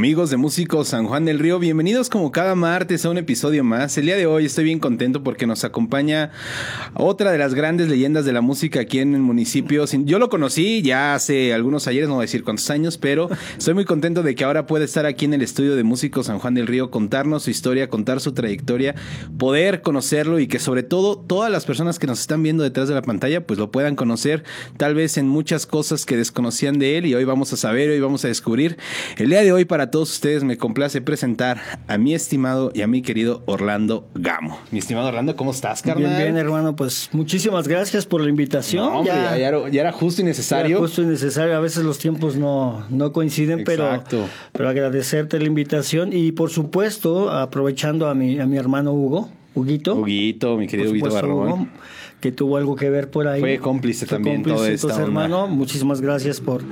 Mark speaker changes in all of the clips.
Speaker 1: Amigos de Músicos San Juan del Río, bienvenidos como cada martes a un episodio más. El día de hoy estoy bien contento porque nos acompaña otra de las grandes leyendas de la música aquí en el municipio. Yo lo conocí ya hace algunos ayeres, no voy a decir cuántos años, pero estoy muy contento de que ahora pueda estar aquí en el estudio de Músicos San Juan del Río, contarnos su historia, contar su trayectoria, poder conocerlo y que sobre todo todas las personas que nos están viendo detrás de la pantalla pues lo puedan conocer tal vez en muchas cosas que desconocían de él y hoy vamos a saber, hoy vamos a descubrir. El día de hoy para todos ustedes me complace presentar a mi estimado y a mi querido Orlando Gamo. Mi estimado Orlando, ¿cómo estás, carnal?
Speaker 2: Bien, bien, hermano. Pues muchísimas gracias por la invitación.
Speaker 1: ya, era, justo y necesario.
Speaker 2: Era justo y necesario. A veces los tiempos no, no coinciden, pero, pero agradecerte la invitación y, por supuesto, aprovechando a mi, a mi hermano Hugo. Huguito.
Speaker 1: Huguito, mi querido Huguito Barbón.
Speaker 2: que tuvo algo que ver por ahí.
Speaker 1: Fue cómplice también
Speaker 2: todo esto. hermano, muchísimas gracias por,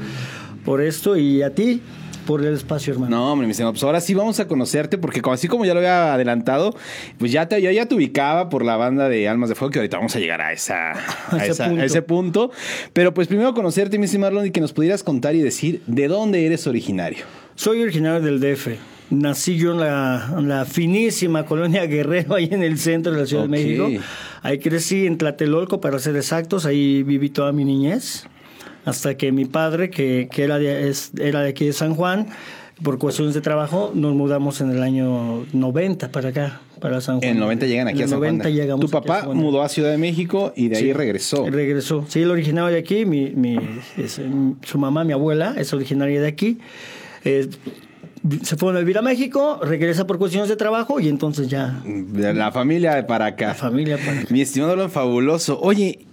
Speaker 2: por esto y a ti por el espacio, hermano.
Speaker 1: No, hombre, mi señor, pues ahora sí vamos a conocerte, porque así como ya lo había adelantado, pues ya te, yo ya te ubicaba por la banda de Almas de Fuego, que ahorita vamos a llegar a, esa, a, ese, punto. Pero pues primero conocerte, mi estimado y que nos pudieras contar y decir de dónde eres originario.
Speaker 2: Soy originario del DF. Nací yo en la, finísima colonia Guerrero, ahí en el centro de la Ciudad de México. Ahí crecí en Tlatelolco, para ser exactos. Ahí viví toda mi niñez hasta que mi padre, que, que era, de, era de aquí de San Juan, por cuestiones de trabajo, nos mudamos en el año 90 para acá, para San Juan.
Speaker 1: En el 90 llegan aquí a San 90 Juan. Llegamos tu papá mudó a Ciudad de México y de ahí regresó.
Speaker 2: Regresó. Sí, el originario de aquí, mi, mi su mamá, mi abuela, es originaria de aquí. Eh, se fue a vivir a México, regresa por cuestiones de trabajo y entonces ya.
Speaker 1: La familia para acá.
Speaker 2: La familia para acá.
Speaker 1: Mi estimado lo fabuloso. Oye,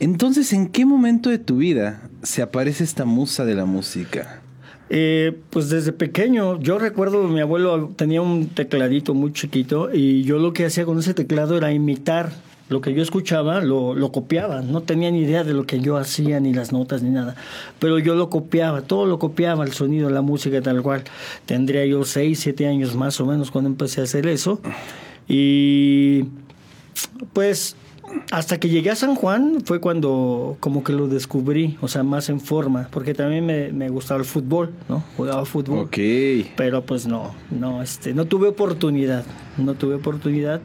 Speaker 1: entonces, ¿en qué momento de tu vida se aparece esta musa de la música?
Speaker 2: Eh, pues desde pequeño, yo recuerdo mi abuelo tenía un tecladito muy chiquito y yo lo que hacía con ese teclado era imitar lo que yo escuchaba, lo, lo copiaba, no tenía ni idea de lo que yo hacía, ni las notas, ni nada, pero yo lo copiaba, todo lo copiaba, el sonido, la música tal cual. Tendría yo seis, siete años más o menos cuando empecé a hacer eso y pues hasta que llegué a San Juan fue cuando como que lo descubrí, o sea, más en forma, porque también me, gustaba el fútbol, ¿no? Jugaba fútbol.
Speaker 1: Ok.
Speaker 2: Pero pues no, no, este, no tuve oportunidad, no tuve oportunidad.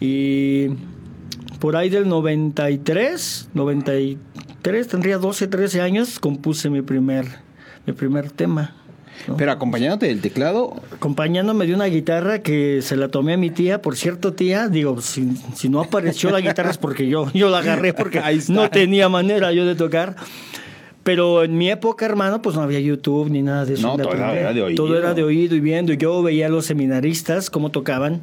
Speaker 2: Y por ahí del 93, 93, tendría 12, 13 años, compuse mi primer, mi primer tema.
Speaker 1: Pero acompañándote del teclado.
Speaker 2: Acompañándome de una guitarra que se la tomé a mi tía. Por cierto, tía, digo, si, si no apareció la guitarra es porque yo, yo la agarré porque no tenía manera yo de tocar. Pero en mi época, hermano, pues no había YouTube ni nada de eso.
Speaker 1: No, todo era de oído.
Speaker 2: Todo era de oído y viendo. Yo veía a los seminaristas cómo tocaban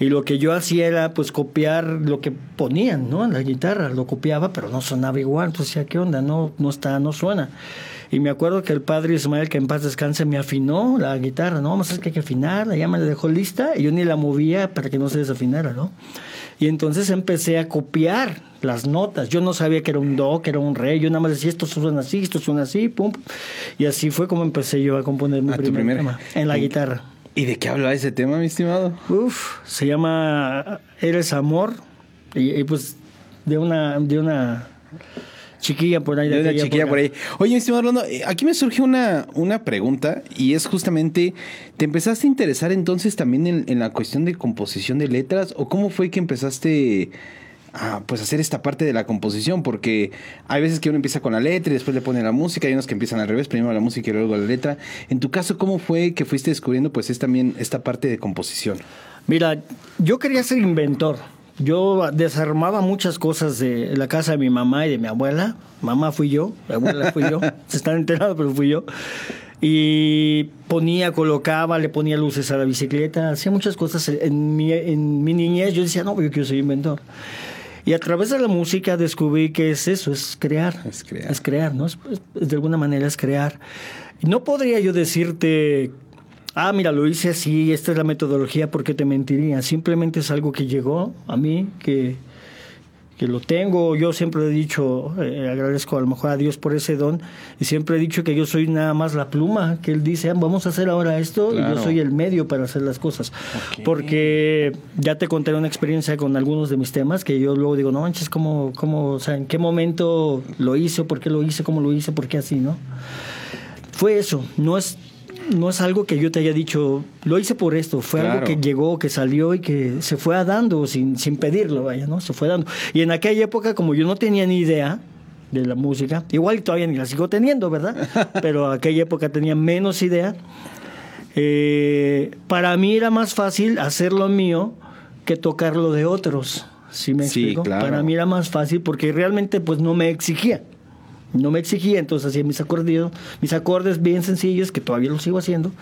Speaker 2: y lo que yo hacía era pues copiar lo que ponían, ¿no? En la guitarra. Lo copiaba, pero no sonaba igual. Entonces, ¿qué onda? No, no está, no suena. Y me acuerdo que el padre Ismael, que en paz descanse, me afinó la guitarra, ¿no? Más es que hay que afinarla, ya me la dejó lista y yo ni la movía para que no se desafinara, ¿no? Y entonces empecé a copiar las notas. Yo no sabía que era un do, que era un re. Yo nada más decía, esto suena así, esto suena así, pum. Y así fue como empecé yo a componer mi primer, tema en la guitarra.
Speaker 1: ¿Y de qué habla ese tema, mi estimado?
Speaker 2: Uf, se llama Eres Amor. Y, y pues de una, de una chiquilla por ahí.
Speaker 1: De, chiquilla por, ahí. Oye, estimado Orlando, eh, aquí me surge una, una pregunta y es justamente, ¿te empezaste a interesar entonces también en, la cuestión de composición de letras o cómo fue que empezaste a pues hacer esta parte de la composición? Porque hay veces que uno empieza con la letra y después le pone la música, hay unos que empiezan al revés, primero la música y luego la letra. En tu caso, ¿cómo fue que fuiste descubriendo pues es también esta parte de composición?
Speaker 2: Mira, yo quería ser inventor. Yo desarmaba muchas cosas de la casa de mi mamá y de mi abuela. Mamá fui yo, abuela fui yo. Se están enterados, pero fui yo. Y ponía, colocaba, le ponía luces a la bicicleta, hacía muchas cosas. En mi, en mi niñez yo decía, no, yo quiero ser inventor. Y a través de la música descubrí que es eso, es crear.
Speaker 1: Es crear.
Speaker 2: Es crear, ¿no? de alguna manera es crear. No podría yo decirte ah, mira, lo hice así, esta es la metodología, porque te mentiría. Simplemente es algo que llegó a mí, que, que lo tengo. Yo siempre he dicho, eh, agradezco a lo mejor a Dios por ese don, y siempre he dicho que yo soy nada más la pluma, que Él dice, ah, vamos a hacer ahora esto, y yo soy el medio para hacer las cosas. Porque ya te conté una experiencia con algunos de mis temas, que yo luego digo, no manches, ¿cómo, cómo, o sea, en qué momento lo hice, por qué lo hice, cómo lo hice, por qué así, ¿no? Fue eso, no es no es algo que yo te haya dicho, lo hice por esto, fue algo que llegó, que salió y que se fue dando sin, sin pedirlo, vaya, ¿no? Se fue dando. Y en aquella época, como yo no tenía ni idea, de la música. Igual todavía ni la sigo teniendo, ¿verdad? Pero aquella época tenía menos idea. Eh, para mí era más fácil hacer lo mío que tocar lo de otros. ¿Sí me explico? Para mí era más fácil porque realmente pues no me exigía. No me exigía, entonces hacía mis acordes, mis acordes bien sencillos, que todavía los sigo haciendo.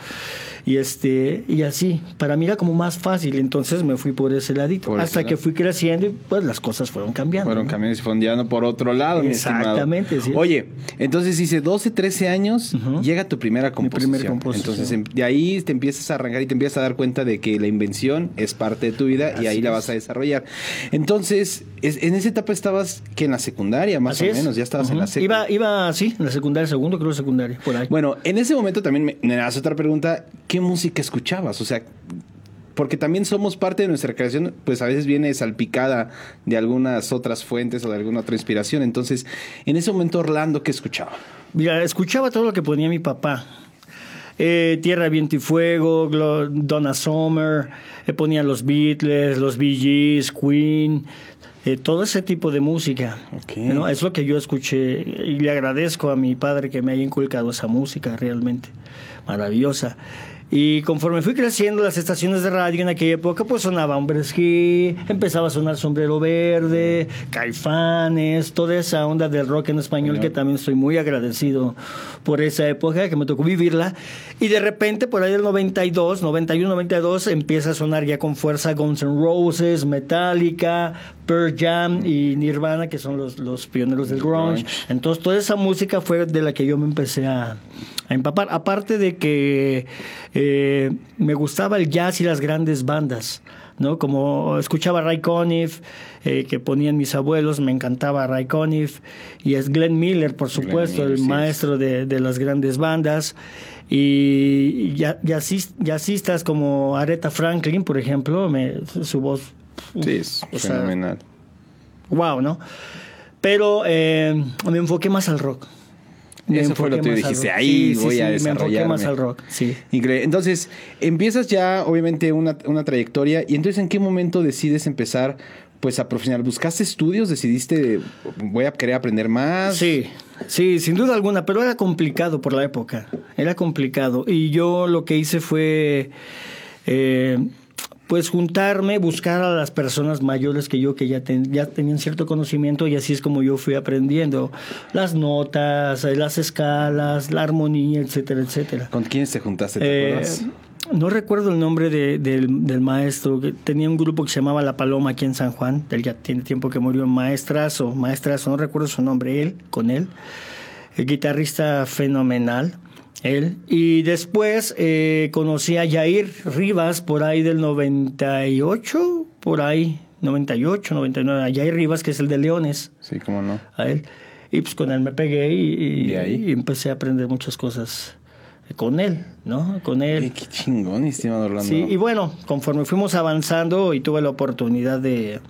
Speaker 2: Y este, y así, para mí era como más fácil, entonces me fui por ese ladito. hasta que fui creciendo y pues las cosas fueron cambiando.
Speaker 1: Fueron cambiando y se fondeando por otro lado,
Speaker 2: Exactamente,
Speaker 1: sí. Oye, entonces dice 12, 13 años, llega tu primera composición. Mi composición. Entonces em, de ahí te empiezas a arrancar y te empiezas a dar cuenta de que la invención es parte de tu vida y ahí la vas a desarrollar. Entonces, en esa etapa estabas que en la secundaria, más o menos, ya estabas en la
Speaker 2: secundaria. Iba, iba, sí, en la secundaria, segundo creo secundaria, por ahí.
Speaker 1: Bueno, en ese momento también me, me hace otra pregunta, ¿qué música escuchabas? O sea, porque también somos parte de nuestra creación, pues a veces viene salpicada de algunas otras fuentes o de alguna otra inspiración. Entonces, en ese momento, Orlando, ¿qué escuchaba?
Speaker 2: Mira, escuchaba todo lo que ponía mi papá. Eh, Tierra, Viento y Fuego, Donna Summer, eh, ponía los Beatles, los Bee Gees, Queen, eh, todo ese tipo de música. Es lo que yo escuché y le agradezco a mi padre que me haya inculcado esa música realmente maravillosa. Y conforme fui creciendo, las estaciones de radio en aquella época, pues sonaba Hombres G, empezaba a sonar Sombrero Verde, Caifanes, toda esa onda del rock en español que también estoy muy agradecido por esa época que me tocó vivirla. Y de repente, por ahí del 92, 91, 92, empieza a sonar ya con fuerza Guns N' Roses, Metallica, Pearl Jam y Nirvana, que son los, los pioneros del grunge. Entonces, toda esa música fue de la que yo me empecé a, a empapar. Aparte de que eh, me gustaba el jazz y las grandes bandas. ¿no? Como escuchaba Ray Conniff, eh, que ponían mis abuelos, me encantaba Ray Conniff, y es Glenn Miller, por supuesto, el maestro de, de, las grandes bandas, y jazzistas como Aretha Franklin, por ejemplo, me, su voz...
Speaker 1: sí, es fenomenal.
Speaker 2: wow, ¿no? Pero eh, me enfoqué más al rock.
Speaker 1: Eso fue lo que dijiste, ahí voy a desarrollarme.
Speaker 2: Me más al rock, sí.
Speaker 1: Increíble. Entonces, empiezas ya, obviamente, una, una trayectoria. ¿Y entonces en qué momento decides empezar pues a profesional. ¿Buscaste estudios? ¿Decidiste voy a querer aprender más?
Speaker 2: Sí, sí, sin duda alguna, pero era complicado por la época. Era complicado. Y yo lo que hice fue eh, pues juntarme, buscar a las personas mayores que yo que ya, ya tenían cierto conocimiento y así es como yo fui aprendiendo las notas, eh, las escalas, la armonía, etcétera, etcétera.
Speaker 1: ¿Con quién te juntaste? ¿Te eh,
Speaker 2: no recuerdo el nombre del, maestro, tenía un grupo que se llamaba La Paloma aquí en San Juan, él ya tiene tiempo que murió, Maestrazo, Maestrazo, no recuerdo su nombre, él, con él, el guitarrista fenomenal él. Y después eh, conocí a Jair Rivas por ahí del 98, por ahí, 98, 99, a Jair Rivas, que es el de Leones.
Speaker 1: Sí, cómo no.
Speaker 2: A él. Y pues con él me pegué y, y, empecé a aprender muchas cosas con él, ¿no? Con él.
Speaker 1: qué chingón, estimado Orlando.
Speaker 2: Sí, y bueno, conforme fuimos avanzando y tuve la oportunidad de,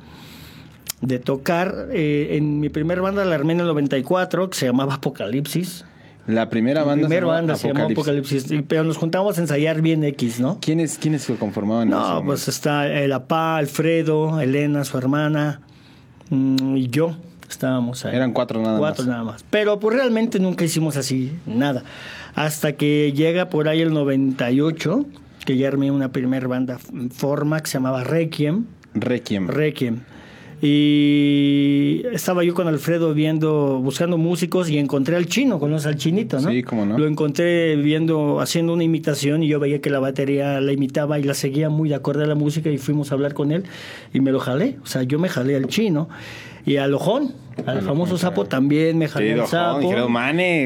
Speaker 2: de tocar, eh, en mi primer banda la armé en el 94, que se llamaba Apocalipsis.
Speaker 1: La primera banda,
Speaker 2: la primera banda se llamó Apocalipsis, pero nos juntamos a ensayar bien X, ¿no?
Speaker 1: ¿Quiénes, quiénes lo conformaban?
Speaker 2: No, pues está el apá, Alfredo, Elena, su hermana, mm, y yo estábamos ahí.
Speaker 1: Eran cuatro nada
Speaker 2: más. Cuatro nada más. Pero pues realmente nunca hicimos así nada. Hasta que llega por ahí el 98, que ya armé una primera banda forma que se llamaba Requiem.
Speaker 1: Requiem.
Speaker 2: Requiem. Y estaba yo con Alfredo viendo, buscando músicos y encontré al chino, conoce al chinito, ¿no?
Speaker 1: Sí, cómo no.
Speaker 2: Lo encontré viendo, haciendo una imitación y yo veía que la batería la imitaba y la seguía muy de acorde a la música y fuimos a hablar con él y me lo jalé. O sea, yo me jalé al chino y al ojón, al famoso sapo también me jalé sí, al sapo.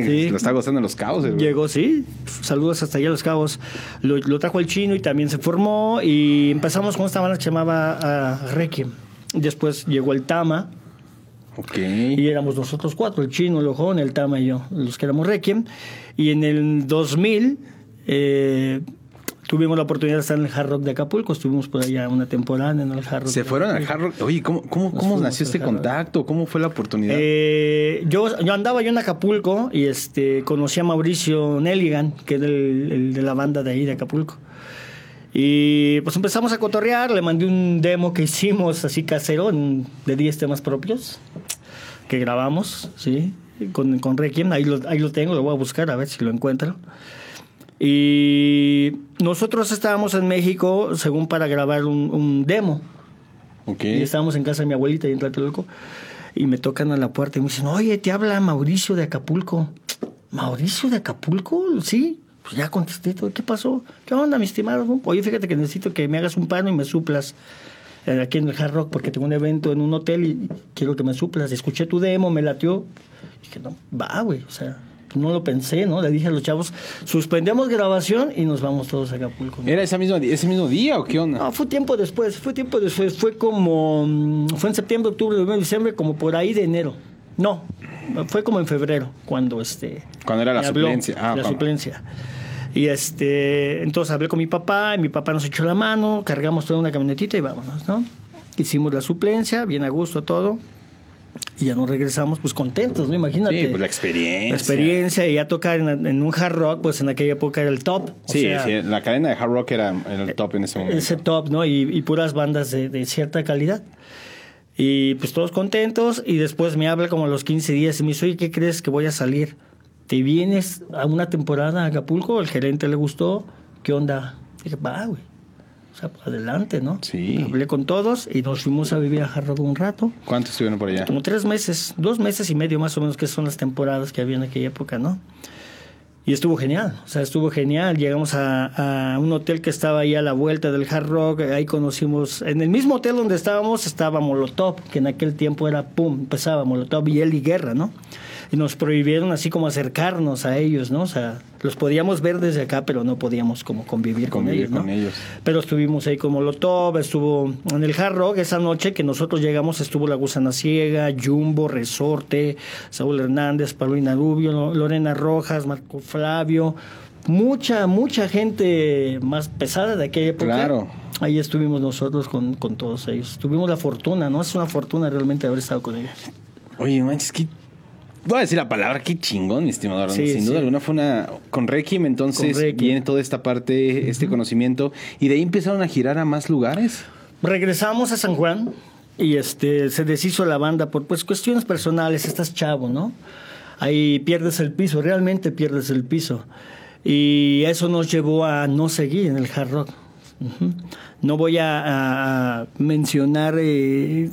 Speaker 1: sí. lo está gozando en los cabos.
Speaker 2: Llegó, sí. Saludos hasta allá a los cabos. Lo, trajo el chino y también se formó y empezamos con esta banda que se llamaba uh, Requiem. Después llegó el Tama. Y éramos nosotros cuatro, el chino, el ojón, el Tama y yo, los que éramos Requiem. Y en el 2000 eh, tuvimos la oportunidad de estar en el Hard Rock de Acapulco, estuvimos por allá una temporada en el Hard Rock.
Speaker 1: Se fueron al. Hard Rock. Oye, ¿cómo, cómo, cómo nació este contacto? ¿Cómo fue la oportunidad?
Speaker 2: Eh, yo, yo andaba yo en Acapulco y este conocí a Mauricio Nelligan, que el, el de la banda de ahí de Acapulco. Y pues empezamos a cotorrear, le mandé un demo que hicimos así casero de 10 temas propios que grabamos, ¿sí? Con, con Requiem, ahí lo, ahí lo tengo, lo voy a buscar a ver si lo encuentro. Y nosotros estábamos en México, según para grabar un, un demo.
Speaker 1: ok.
Speaker 2: Y estábamos en casa de mi abuelita y en Tlatelolco. Y me tocan a la puerta y me dicen, oye, te habla Mauricio de Acapulco. ¿Mauricio de Acapulco? Sí. Pues ya contesté todo. ¿Qué pasó? ¿Qué onda, mi estimado? Oye, fíjate que necesito que me hagas un pano y me suplas eh, aquí en el Hard Rock porque tengo un evento en un hotel y quiero que me suplas. Escuché tu demo, me latió. Y dije, no, va, güey. O sea, no lo pensé, ¿no? Le dije a los chavos, suspendemos grabación y nos vamos todos a Acapulco. ¿no?
Speaker 1: ¿Era ese mismo, ese mismo día o qué onda?
Speaker 2: No, fue tiempo después, fue tiempo después, fue como, mm, fue en septiembre, octubre, noviembre, diciembre, como por ahí de enero. No, fue como en febrero, cuando este...
Speaker 1: Cuando era la
Speaker 2: habló,
Speaker 1: suplencia. Ah,
Speaker 2: la
Speaker 1: cuando-
Speaker 2: suplencia. Y este, entonces hablé con mi papá, y mi papá nos echó la mano, cargamos toda una camionetita y vámonos, ¿no? Hicimos la suplencia, bien a gusto todo, y ya nos regresamos, pues contentos, ¿no? Imagínate.
Speaker 1: Sí, pues la experiencia.
Speaker 2: La experiencia y ya tocar en, en un hard rock, pues en aquella época era el top. o
Speaker 1: Sí,
Speaker 2: sea,
Speaker 1: sí, la cadena de Hard Rock era, era el top en ese momento.
Speaker 2: ese top, ¿no? Y, y puras bandas de, de cierta calidad. Y pues todos contentos. Y después me habla como a los 15 días y me dice, oye, ¿qué crees que voy a salir? ¿Te vienes a una temporada a Acapulco? El gerente le gustó. ¿Qué onda? Dije, va, güey. O sea, adelante, ¿no?
Speaker 1: Sí.
Speaker 2: Hablé con todos y nos fuimos a vivir a Jarro un rato.
Speaker 1: ¿Cuántos estuvieron por allá?
Speaker 2: Como tres meses, dos meses y medio más o menos, que son las temporadas que había en aquella época, ¿no? Y estuvo genial, o sea, estuvo genial. Llegamos a, un hotel que estaba ahí a la vuelta del Hard Rock, ahí conocimos, en el mismo hotel donde estábamos estaba Molotov, que en aquel tiempo era, pum, empezaba Molotov y y Guerra, ¿no? Y nos prohibieron así como acercarnos a ellos, ¿no? O sea, los podíamos ver desde acá, pero no podíamos como convivir, con ellos, ¿no?
Speaker 1: con ellos.
Speaker 2: Pero estuvimos ahí con Molotov, estuvo en el Hard Rock esa noche que nosotros llegamos, estuvo La Gusana Ciega, Jumbo, Resorte, Saúl Hernández, Paulina Rubio, Lo- Lorena Rojas, Marco Flavio, mucha, mucha gente más pesada de aquella época.
Speaker 1: Claro.
Speaker 2: Ahí estuvimos nosotros con, con todos ellos. Tuvimos la fortuna, ¿no? Es una fortuna realmente haber estado con ellos.
Speaker 1: Oye, manches, qué. Voy a decir la palabra, qué chingón, mi estimador.
Speaker 2: Sí,
Speaker 1: Sin
Speaker 2: sí.
Speaker 1: duda alguna fue una. Con Requiem, entonces
Speaker 2: Con Requiem.
Speaker 1: viene toda esta parte, este conocimiento. Y de ahí empezaron a girar a más lugares.
Speaker 2: Regresamos a San Juan y este se deshizo la banda por pues cuestiones personales, estás chavo, ¿no? Ahí pierdes el piso, realmente pierdes el piso. Y eso nos llevó a no seguir en el hard rock. No voy a, mencionar eh,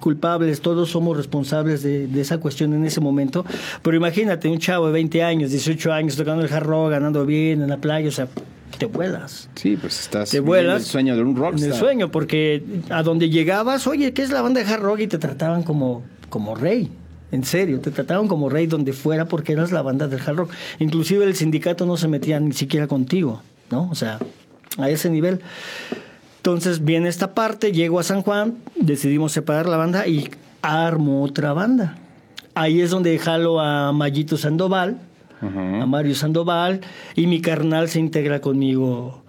Speaker 2: culpables, todos somos responsables de, de esa cuestión en ese momento. Pero imagínate, un chavo de 20 años, 18 años, tocando el hard rock, ganando bien en la playa, o sea, te vuelas
Speaker 1: Sí, pues estás.
Speaker 2: te vuelas.
Speaker 1: El sueño de un
Speaker 2: En
Speaker 1: rockstar.
Speaker 2: el sueño, porque a donde llegabas, oye, ¿qué es la banda de hard rock? Y te trataban como, como rey. En serio, te trataban como rey donde fuera porque eras la banda del hard rock. Inclusive el sindicato no se metía ni siquiera contigo, ¿no? O sea, a ese nivel. Entonces viene esta parte, llego a San Juan, decidimos separar la banda y armo otra banda. Ahí es donde jalo a Mayito Sandoval, a Mario Sandoval, y mi carnal se integra conmigo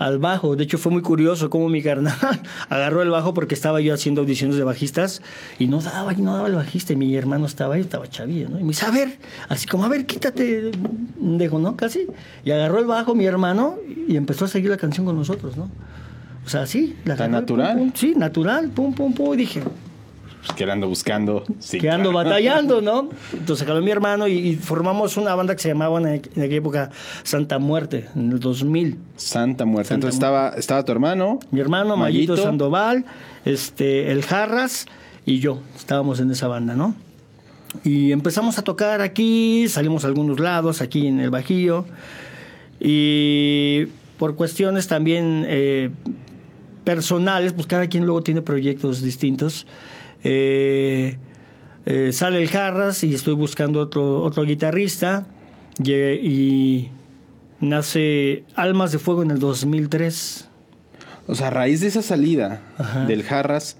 Speaker 2: al bajo. De hecho, fue muy curioso cómo mi carnal agarró el bajo porque estaba yo haciendo audiciones de bajistas y no daba, y no daba el bajista. Y mi hermano estaba ahí, estaba chavillo, ¿no? Y me dice, a ver, así como, a ver, quítate, dejo, ¿no? Casi. Y agarró el bajo mi hermano y empezó a seguir la canción con nosotros, ¿no? O sea, sí. La
Speaker 1: ¿Tan
Speaker 2: pum,
Speaker 1: natural?
Speaker 2: pum, sí, natural, pum, pum, pum. Y dije,
Speaker 1: Pues que ando buscando. Sí,
Speaker 2: que ando
Speaker 1: claro.
Speaker 2: batallando, ¿no? Entonces caló mi hermano y, y formamos una banda que se llamaba en, aqu- en aquella época Santa Muerte, en el 2000.
Speaker 1: Santa muerte.
Speaker 2: Santa
Speaker 1: Entonces estaba, estaba tu hermano.
Speaker 2: Mi hermano Mayito,
Speaker 1: Mayito.
Speaker 2: Sandoval, este, el Jarras y yo estábamos en esa banda, ¿no? Y empezamos a tocar aquí, salimos a algunos lados, aquí en el Bajío. Y por cuestiones también eh, personales, pues cada quien luego tiene proyectos distintos. Eh, eh, sale el Jarras y estoy buscando otro, otro guitarrista. Y, y nace Almas de Fuego en el 2003.
Speaker 1: O sea, a raíz de esa salida
Speaker 2: Ajá.
Speaker 1: del Jarras,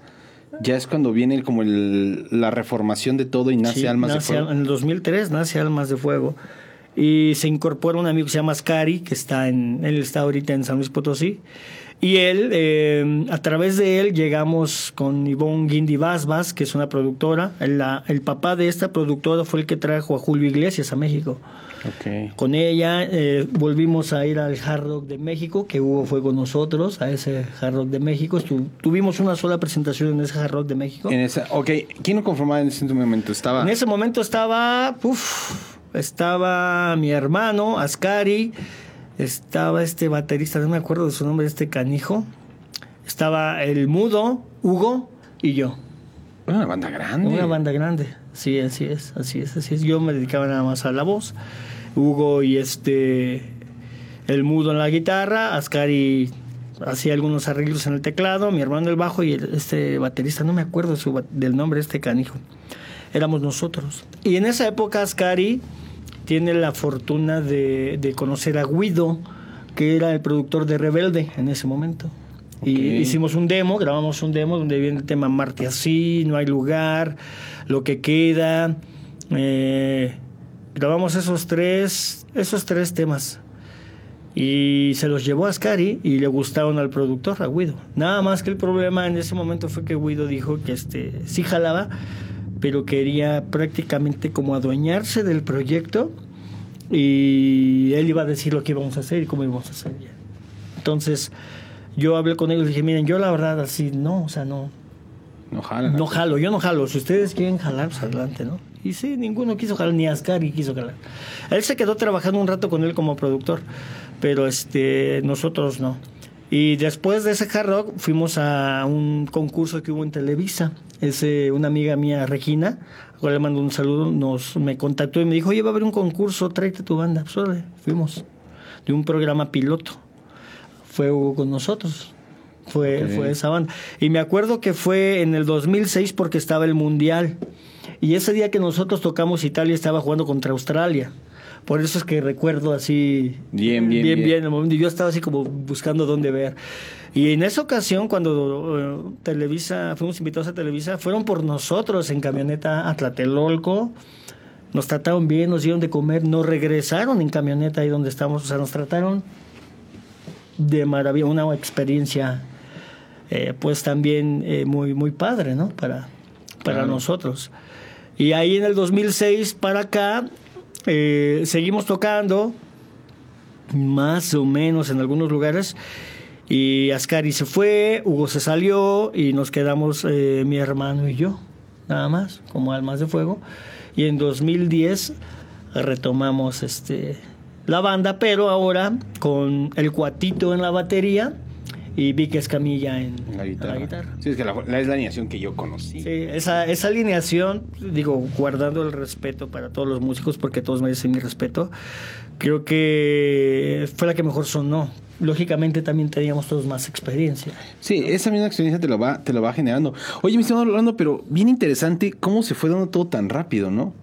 Speaker 1: ya es cuando viene como el- la reformación de todo y nace
Speaker 2: Sí,
Speaker 1: Almas
Speaker 2: nace
Speaker 1: de Fuego.
Speaker 2: En el 2003 nace Almas de Fuego. y se incorpora un amigo que se llama Ascari, que está en, él está ahorita en San Luis Potosí. Y él, eh, a través de él, llegamos con Ivonne Guindy Basbas, que es una productora. El, la- el papá de esta productora fue el que trajo a Julio Iglesias a México.
Speaker 1: Ok.
Speaker 2: Con ella eh, volvimos a ir al Hard Rock de México, que Hugo fue con nosotros a ese Hard Rock de México. Estu- tuvimos una sola presentación en ese Hard Rock de México.
Speaker 1: En esa, ok, ¿quién lo conformaba en ese momento? Estaba.
Speaker 2: En ese momento estaba, uf, estaba mi hermano, Ascari, estaba este baterista, no me acuerdo de su nombre, este canijo, estaba el mudo, Hugo y yo.
Speaker 1: Una banda grande.
Speaker 2: Una banda grande, sí, así es, así es, así es. Yo me dedicaba nada más a la voz, Hugo y este, el mudo en la guitarra, Ascari hacía algunos arreglos en el teclado, mi hermano el bajo y el- este baterista, no me acuerdo su del nombre este canijo. Éramos nosotros. Y en esa época Ascari tiene la fortuna de, de conocer a Guido, que era el productor de Rebelde en ese momento. Y hicimos un demo, grabamos un demo donde viene el tema Marte así, no hay lugar, lo que queda. Eh, grabamos esos tres, esos tres temas. Y se los llevó a Ascari y le gustaron al productor, a Guido. Nada más que el problema en ese momento fue que Guido dijo que este sí jalaba, pero quería prácticamente como adueñarse del proyecto y él iba a decir lo que íbamos a hacer y cómo íbamos a hacer. Entonces yo hablé con ellos y dije, miren, yo la verdad así, no, o sea, no,
Speaker 1: No jalan.
Speaker 2: no jalo, yo no jalo. Si ustedes quieren jalar, pues adelante, ¿no? Y sí, ninguno quiso jalar, ni Ascari quiso jalar. Él se quedó trabajando un rato con él como productor, pero este, nosotros no. Y después de ese hard rock fuimos a un concurso que hubo en Televisa. Es eh, una amiga mía, Regina, le mando un saludo, nos, me contactó y me dijo, oye, va a haber un concurso, tráete tu banda. Pues fuimos, de un programa piloto. Fue Hugo con nosotros. Fue esa banda. Y me acuerdo que fue en el 2006 porque estaba el Mundial. Y ese día que nosotros tocamos Italia estaba jugando contra Australia. Por eso es que recuerdo así.
Speaker 1: Bien, bien,
Speaker 2: Bien,
Speaker 1: bien.
Speaker 2: el momento. Y Yo estaba así como buscando dónde ver. Y en esa ocasión, cuando eh, Televisa, fuimos invitados a Televisa, fueron por nosotros en camioneta a Tlatelolco. Nos trataron bien, nos dieron de comer, nos regresaron en camioneta ahí donde estamos. O sea, nos trataron de maravilla, una experiencia eh, pues también eh, muy, muy padre, ¿no? Para, para
Speaker 1: Claro.
Speaker 2: nosotros. Y ahí en el 2006 para acá eh, seguimos tocando, más o menos en algunos lugares. Y Ascari se fue, Hugo se salió y nos quedamos eh, mi hermano y yo, nada más, como almas de fuego. Y en 2010 retomamos este, la banda, pero ahora con el cuatito en la batería y Vic Escamilla en,
Speaker 1: En la guitarra.
Speaker 2: en la guitarra.
Speaker 1: Sí, es que la, la- es la alineación que yo conocí.
Speaker 2: Sí, esa, esa alineación, digo, guardando el respeto para todos los músicos, porque todos merecen mi respeto, creo que fue la que mejor sonó. Lógicamente también teníamos todos más experiencia.
Speaker 1: Sí, esa misma experiencia te lo va, te lo va generando. Oye, me estamos hablando, pero bien interesante cómo se fue dando todo tan rápido, ¿no?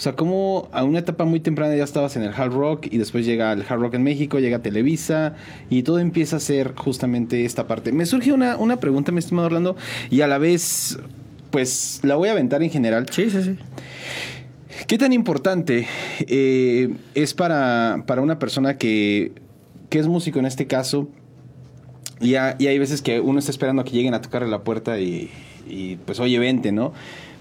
Speaker 1: O sea, cómo a una etapa muy temprana ya estabas en el hard rock y después llega el hard rock en México, llega Televisa y todo empieza a ser justamente esta parte. Me surge una, una pregunta, mi estimado Orlando, y a la vez, pues la voy a aventar en general.
Speaker 2: Sí, sí, sí.
Speaker 1: ¿Qué tan importante eh, es para, para una persona que, que es músico en este caso? Y, ha- y hay veces que uno está esperando a que lleguen a tocarle la puerta y, y, pues oye, vente, ¿no?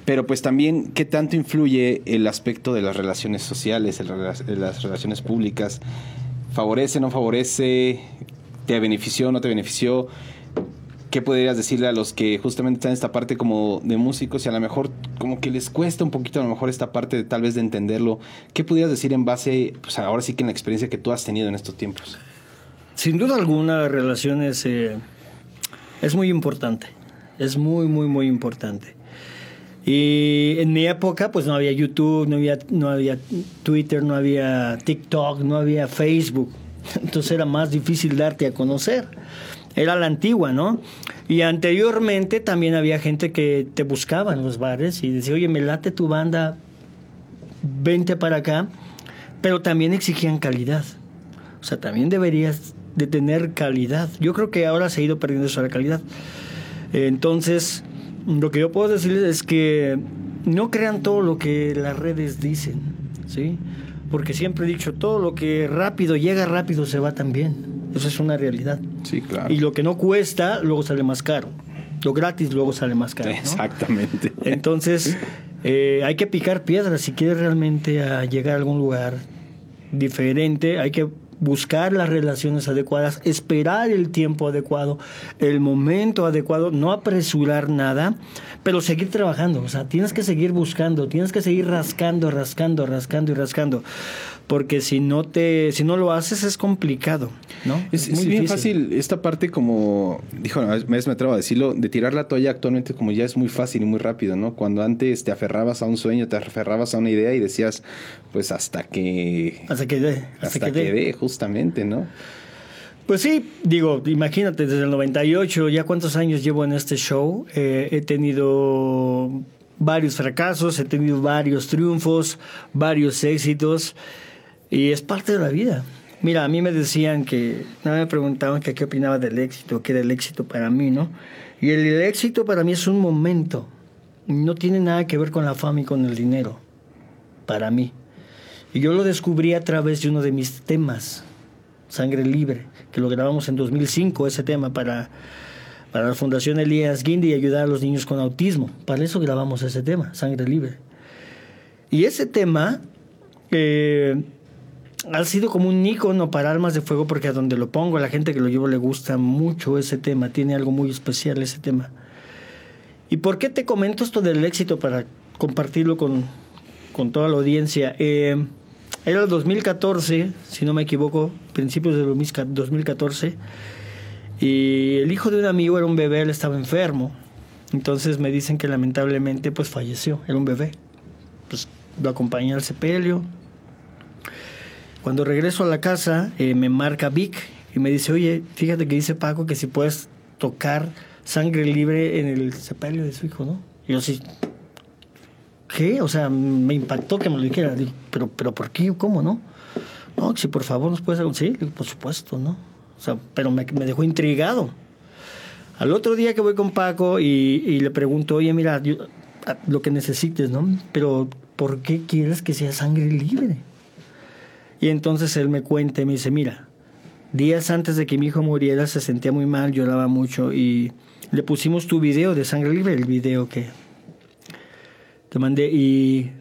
Speaker 1: Pero pues también, ¿qué tanto influye el aspecto de las relaciones sociales, de las relaciones públicas? ¿Favorece, no favorece? ¿Te benefició, no te benefició? ¿Qué podrías decirle a los que justamente están en esta parte como de músicos y a lo mejor como que les cuesta un poquito a lo mejor esta parte de tal vez de entenderlo? ¿Qué pudieras decir en base, pues ahora sí que en la experiencia que tú has tenido en estos tiempos?
Speaker 2: Sin duda alguna, relaciones eh, es muy importante. Es muy, muy, muy importante. Y en mi época, pues no había YouTube, no había, no había Twitter, no había TikTok, no había Facebook. Entonces era más difícil darte a conocer. Era la antigua, ¿no? Y anteriormente también había gente que te buscaba en los bares y decía, oye, me late tu banda, vente para acá. Pero también exigían calidad. O sea, también deberías de tener calidad. Yo creo que ahora se ha ido perdiendo eso la calidad. Entonces, lo que yo puedo decirles es que no crean todo lo que las redes dicen, ¿sí? porque siempre he dicho, todo lo que rápido llega rápido se va también. Eso es una realidad.
Speaker 1: Sí, claro.
Speaker 2: Y lo que no cuesta, luego sale más caro. Lo gratis luego sale más caro. ¿no?
Speaker 1: Exactamente.
Speaker 2: Entonces, eh, hay que picar piedras si quieres realmente a llegar a algún lugar diferente. Hay que buscar las relaciones adecuadas, esperar el tiempo adecuado, el momento adecuado, no apresurar nada, pero seguir trabajando. O sea, tienes que seguir buscando, tienes que seguir rascando, rascando, rascando y rascando. Porque si no te, si no lo haces es complicado, ¿no?
Speaker 1: Es, es bien fácil esta parte como, dijo, a veces me atrevo a decirlo, de tirar la toalla actualmente como ya es muy fácil y muy rápido, ¿no? Cuando antes te aferrabas a un sueño, te aferrabas a una idea y decías, pues hasta que...
Speaker 2: Hasta que dé. Hasta,
Speaker 1: hasta que dé, justamente, ¿no?
Speaker 2: Pues sí, digo, imagínate, desde el 98, ya cuántos años llevo en este show, eh, he tenido varios fracasos, he tenido varios triunfos, varios éxitos. Y es parte de la vida. Mira, a mí me decían que, me preguntaban que qué opinaba del éxito, qué era el éxito para mí, ¿no? Y el, el, éxito para mí es un momento. No tiene nada que ver con la fama y con el dinero, para mí. Y yo lo descubrí a través de uno de mis temas, Sangre Libre, que lo grabamos en 2005, ese tema para, para la Fundación Elías Guindy y ayudar a los niños con autismo. Para eso grabamos ese tema, Sangre Libre. Y ese tema... Eh, ha sido como un icono para Almas de Fuego porque a donde lo pongo, a la gente que lo llevo le gusta mucho ese tema, tiene algo muy especial ese tema. ¿Y por qué te comento esto del éxito para compartirlo con, con toda la audiencia? Eh, era el 2014, si no me equivoco, principios de 2014, y el hijo de un amigo era un bebé, él estaba enfermo. Entonces me dicen que lamentablemente pues falleció, era un bebé. Pues lo acompañé al sepelio, cuando regreso a la casa, eh, me marca Vic y me dice, oye, fíjate que dice Paco que si puedes tocar sangre libre en el sepelio de su hijo, ¿no? Y yo sí, ¿qué? O sea, me impactó que me lo dijera. Digo, pero, pero ¿por qué? ¿Cómo, no? No, si por favor nos puedes... Sí, por supuesto, ¿no? O sea, pero me, me dejó intrigado. Al otro día que voy con Paco y, le pregunto, oye, mira, lo que necesites, ¿no? Pero, ¿por qué quieres que sea sangre libre? Y entonces él me cuenta y me dice, mira, días antes de que mi hijo muriera se sentía muy mal, lloraba mucho y le pusimos tu video de sangre libre, el video que te mandé y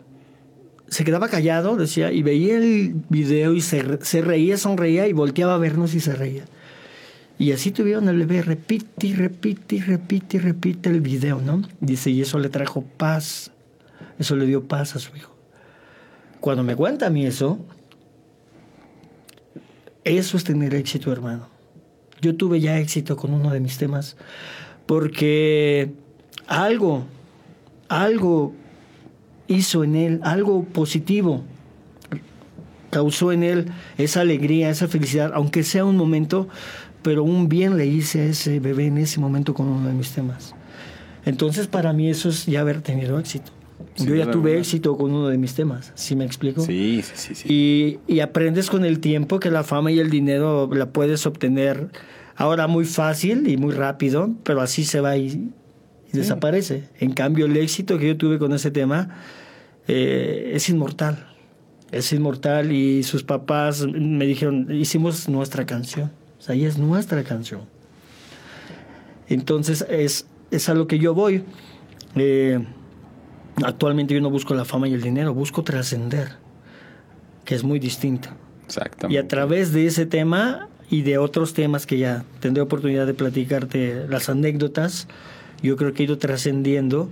Speaker 2: se quedaba callado, decía, y veía el video y se, se reía, sonreía y volteaba a vernos y se reía. Y así tuvieron el bebé, repite y repite y repite y repite el video, ¿no? Dice, y eso le trajo paz, eso le dio paz a su hijo. Cuando me cuenta a mí eso, eso es tener éxito, hermano. Yo tuve ya éxito con uno de mis temas porque algo, algo hizo en él, algo positivo causó en él esa alegría, esa felicidad, aunque sea un momento, pero un bien le hice a ese bebé en ese momento con uno de mis temas. Entonces para mí eso es ya haber tenido éxito. Yo ya tuve éxito con uno de mis temas, ¿sí me explico?
Speaker 1: Sí, sí, sí. sí.
Speaker 2: Y, y, aprendes con el tiempo que la fama y el dinero la puedes obtener ahora muy fácil y muy rápido, pero así se va y, y sí. desaparece. En cambio, el éxito que yo tuve con ese tema eh, es inmortal. Es inmortal y sus papás me dijeron, hicimos nuestra canción. O sea, ahí es nuestra canción. Entonces, es, es a lo que yo voy. Eh, Actualmente yo no busco la fama y el dinero, busco trascender, que es muy distinto.
Speaker 1: Exactamente.
Speaker 2: Y a través de ese tema y de otros temas que ya tendré oportunidad de platicarte, las anécdotas, yo creo que he ido trascendiendo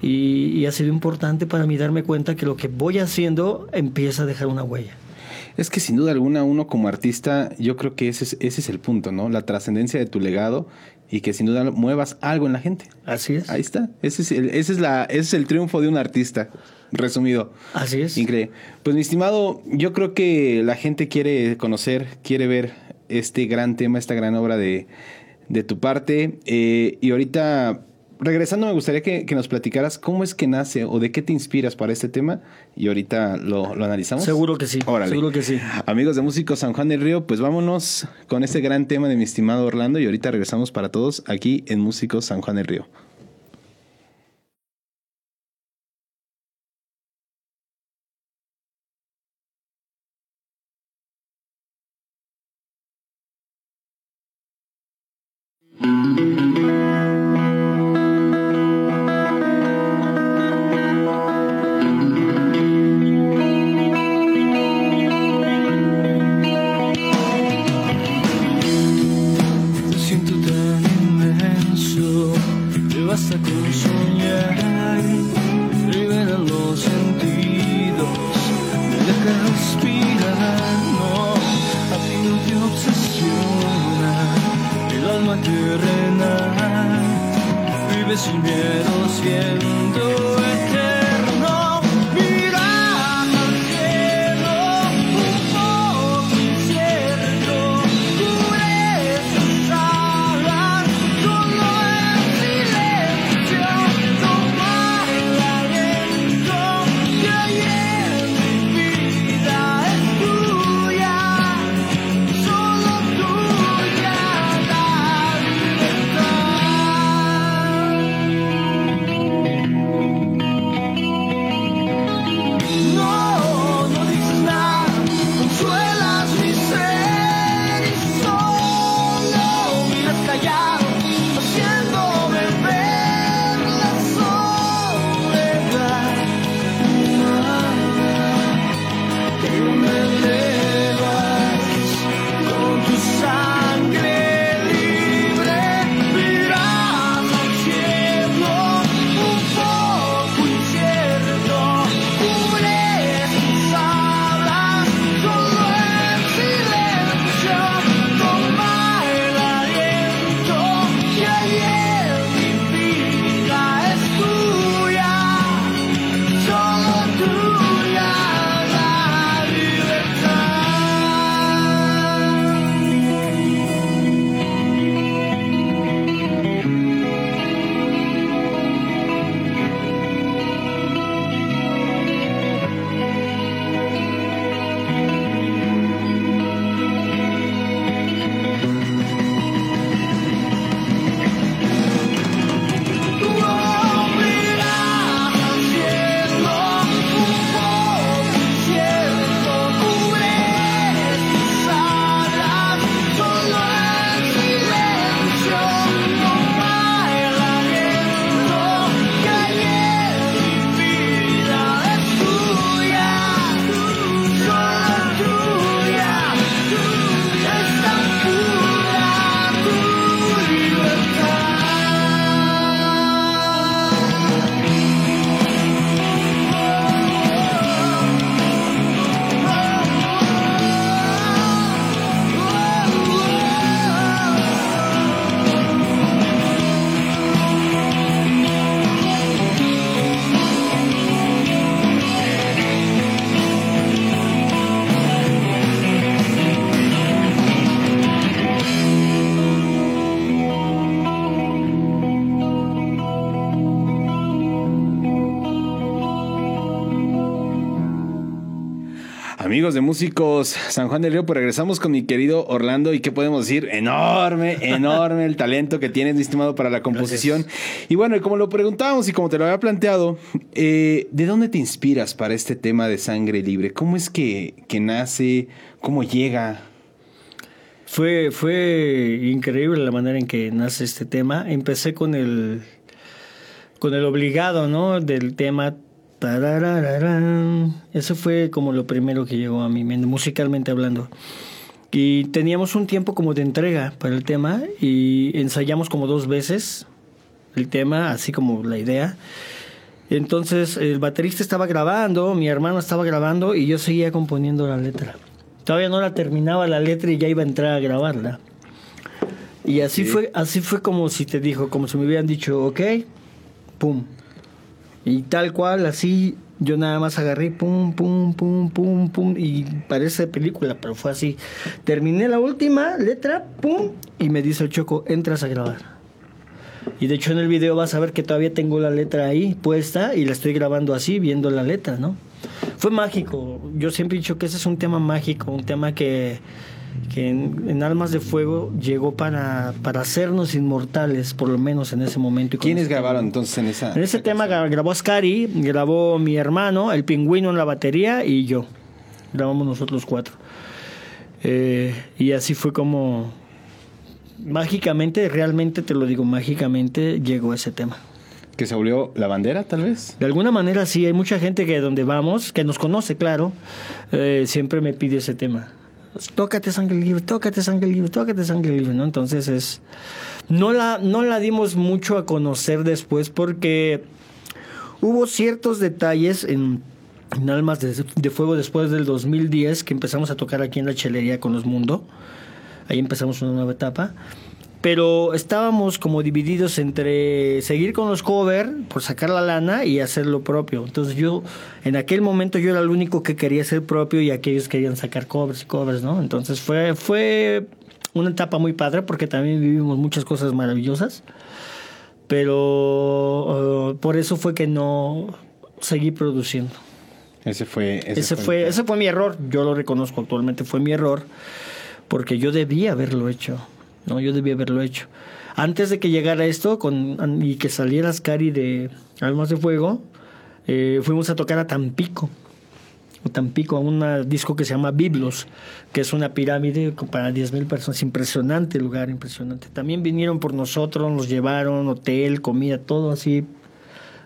Speaker 2: y, y ha sido importante para mí darme cuenta que lo que voy haciendo empieza a dejar una huella.
Speaker 1: Es que sin duda alguna uno como artista, yo creo que ese es, ese es el punto, ¿no? La trascendencia de tu legado y que sin duda muevas algo en la gente.
Speaker 2: Así es.
Speaker 1: Ahí está. Ese es el, ese es la, ese es el triunfo de un artista, resumido.
Speaker 2: Así es.
Speaker 1: Increíble. Pues mi estimado, yo creo que la gente quiere conocer, quiere ver este gran tema, esta gran obra de, de tu parte. Eh, y ahorita, regresando, me gustaría que, que, nos platicaras cómo es que nace o de qué te inspiras para este tema. Y ahorita lo, lo analizamos.
Speaker 2: Seguro que sí.
Speaker 1: Órale.
Speaker 2: Seguro que sí.
Speaker 1: Amigos de Músicos San Juan del Río, pues vámonos con este gran tema de mi estimado Orlando. Y ahorita regresamos para todos aquí en Músicos San Juan del Río. Amigos de músicos San Juan del Río, pues regresamos con mi querido Orlando y qué podemos decir, enorme, enorme el talento que tienes, mi estimado, para la composición. Y bueno, y como lo preguntábamos y como te lo había planteado, eh, ¿de dónde te inspiras para este tema de sangre libre? ¿Cómo es que, que nace? ¿Cómo llega?
Speaker 2: Fue, fue increíble la manera en que nace este tema. Empecé con el, con el obligado, ¿no? Del tema. Eso fue como lo primero que llegó a mi mente, musicalmente hablando. Y teníamos un tiempo como de entrega para el tema y ensayamos como dos veces el tema, así como la idea. Entonces el baterista estaba grabando, mi hermano estaba grabando y yo seguía componiendo la letra. Todavía no la terminaba la letra y ya iba a entrar a grabarla. Y así fue, así fue como si te dijo, como si me hubieran dicho, ok, pum. Y tal cual, así yo nada más agarré, pum, pum, pum, pum, pum, y parece película, pero fue así. Terminé la última letra, pum, y me dice el Choco, entras a grabar. Y de hecho en el video vas a ver que todavía tengo la letra ahí puesta y la estoy grabando así, viendo la letra, ¿no? Fue mágico. Yo siempre he dicho que ese es un tema mágico, un tema que, que en, en Almas de Fuego llegó para, para hacernos inmortales, por lo menos en ese momento. Y
Speaker 1: ¿Quiénes
Speaker 2: ese-
Speaker 1: grabaron entonces en esa?
Speaker 2: En ese tema gra- grabó Ascari, grabó mi hermano, el pingüino en la batería y yo. Grabamos nosotros cuatro. Eh, y así fue como mágicamente, realmente te lo digo, mágicamente llegó ese tema.
Speaker 1: ¿Que se volvió la bandera, tal vez?
Speaker 2: De alguna manera sí, hay mucha gente que donde vamos, que nos conoce, claro, eh, siempre me pide ese tema. Tócate sangre libre, tócate sangre libre, tócate sangre libre, ¿no? Entonces es... No la, no la dimos mucho a conocer después porque hubo ciertos detalles en, en Almas de, de Fuego después del 2010 que empezamos a tocar aquí en la chelería con los Mundo. Ahí empezamos una nueva etapa. Pero estábamos como divididos entre seguir con los covers por sacar la lana y hacer lo propio. Entonces yo, en aquel momento yo era el único que quería ser propio y aquellos querían sacar covers y covers, ¿no? Entonces fue, fue una etapa muy padre porque también vivimos muchas cosas maravillosas, pero uh, por eso fue que no seguí produciendo.
Speaker 1: Ese fue
Speaker 2: ese, fue, ese fue mi error, yo lo reconozco actualmente, fue mi error porque yo debía haberlo hecho. No, yo debía haberlo hecho. Antes de que llegara esto con, y que saliera Ascari de Almas de Fuego, eh, fuimos a tocar a Tampico. A Tampico, a un disco que se llama Biblos, que es una pirámide para 10.000 personas. Impresionante lugar, impresionante. También vinieron por nosotros, nos llevaron hotel, comida, todo así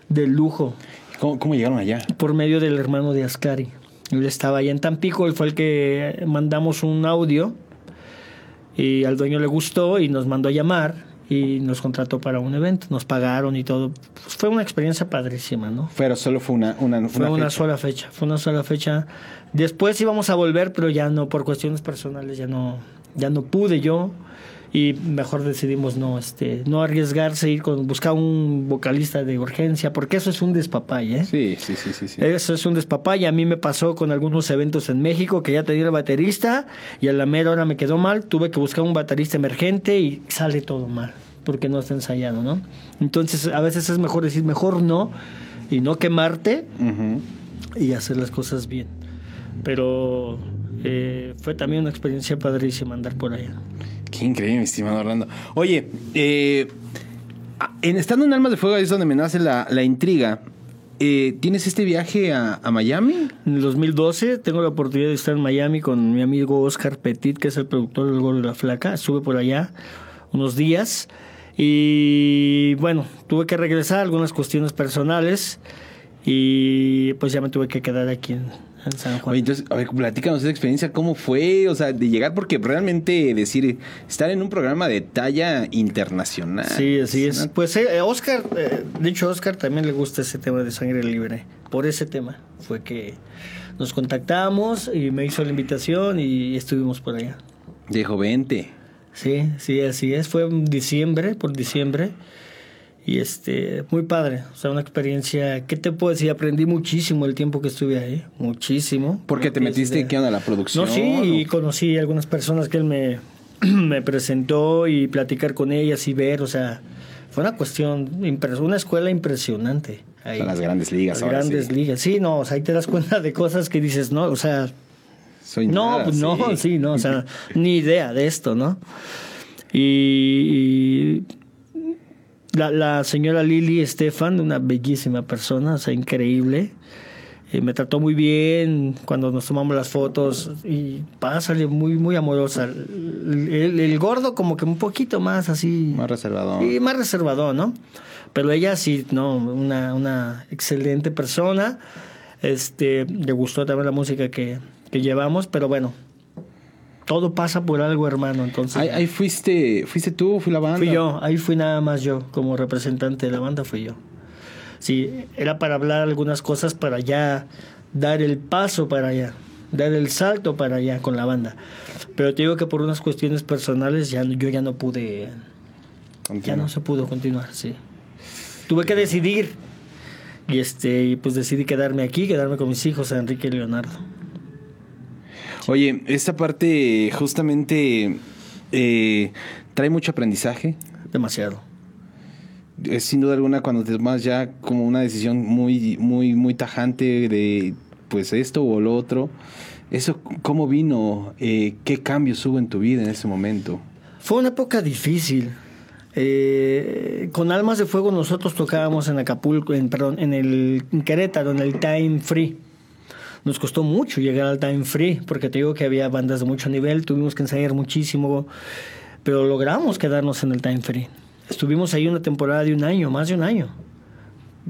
Speaker 2: de lujo.
Speaker 1: ¿Cómo, cómo llegaron allá?
Speaker 2: Por medio del hermano de Ascari. Él estaba allá en Tampico, él fue el que mandamos un audio y al dueño le gustó y nos mandó a llamar y nos contrató para un evento, nos pagaron y todo. fue una experiencia padrísima, ¿no?
Speaker 1: Pero solo fue una, una,
Speaker 2: fue una sola fecha, fue una sola fecha. Después íbamos a volver, pero ya no, por cuestiones personales, ya no, ya no pude yo y mejor decidimos no este no arriesgarse ir con buscar un vocalista de urgencia porque eso es un despapay ¿eh?
Speaker 1: sí sí sí sí,
Speaker 2: eso es un despapay. A mí me pasó con algunos eventos en México que ya tenía el baterista y a la mera hora me quedó mal. Tuve que buscar un baterista emergente y sale todo mal porque no está ensayado no entonces a veces es mejor decir mejor no y no quemarte y hacer las cosas bien. Pero eh, fue también una experiencia padrísima andar por allá
Speaker 1: Qué increíble, mi estimado Orlando. Oye, eh, en estando en Almas de Fuego ahí es donde me nace la, intriga. Eh, ¿Tienes este viaje a, Miami?
Speaker 2: En el 2012 tengo la oportunidad de estar en Miami con mi amigo Oscar Petit, que es el productor del Gol de la Flaca. Estuve por allá unos días y bueno, tuve que regresar algunas cuestiones personales y pues ya me tuve que quedar aquí en,
Speaker 1: entonces, a ver, platícanos esa experiencia, ¿cómo fue? O sea, de llegar, porque realmente decir, estar en un programa de talla internacional.
Speaker 2: Sí, así es. Pues eh, Oscar, eh, de hecho, Oscar también le gusta ese tema de sangre libre. Por ese tema fue que nos contactamos y me hizo la invitación y estuvimos por allá.
Speaker 1: Dijo, vente.
Speaker 2: Sí, sí, así es. Fue en diciembre, por diciembre y este muy padre. O sea una experiencia qué te puedo decir aprendí muchísimo el tiempo que estuve ahí muchísimo.
Speaker 1: Porque te metiste qué onda la producción
Speaker 2: no sí y conocí algunas personas que él me me presentó y platicar con ellas y ver o sea fue una cuestión una escuela impresionante
Speaker 1: ahí. Son las grandes ligas
Speaker 2: las grandes ligas. Sí no o sea ahí te das cuenta de cosas que dices no o sea
Speaker 1: Soy
Speaker 2: no pues no sí. no o sea ni idea de esto no y la, la señora Lili Estefan, una bellísima persona, o sea, increíble. Eh, me trató muy bien cuando nos tomamos las fotos y pásale muy muy amorosa. El, gordo como que un poquito más así.
Speaker 1: Más reservado.
Speaker 2: Y más reservado, ¿no? Pero ella sí, no, una, una excelente persona. Este, le gustó también la música que, que llevamos, pero bueno, todo pasa por algo, hermano. Entonces.
Speaker 1: Ahí, fuiste, fuiste tú, fui la banda.
Speaker 2: Fui yo, ahí fui nada más yo, como representante de la banda fui yo. Sí, era para hablar algunas cosas para ya dar el paso para allá, dar el salto para allá con la banda. Pero te digo que por unas cuestiones personales ya yo ya no pude, ya no se pudo continuar, sí. Tuve que decidir y este, y pues decidí quedarme aquí, quedarme con mis hijos, Enrique y Leonardo.
Speaker 1: Oye, esta parte justamente eh, trae mucho aprendizaje.
Speaker 2: Demasiado.
Speaker 1: Es sin duda alguna cuando te tomas ya como una decisión muy, muy, muy tajante de pues esto o lo otro. ¿Eso cómo vino? Eh, ¿Qué cambios hubo en tu vida en ese momento?
Speaker 2: Fue una época difícil. Eh, con Almas de Fuego nosotros tocábamos en Acapulco, en, perdón, en el en Querétaro, en el Time Free. Nos costó mucho llegar al Time Free, porque te digo que había bandas de mucho nivel, tuvimos que ensayar muchísimo, pero logramos quedarnos en el Time Free. Estuvimos ahí una temporada de un año, más de un año.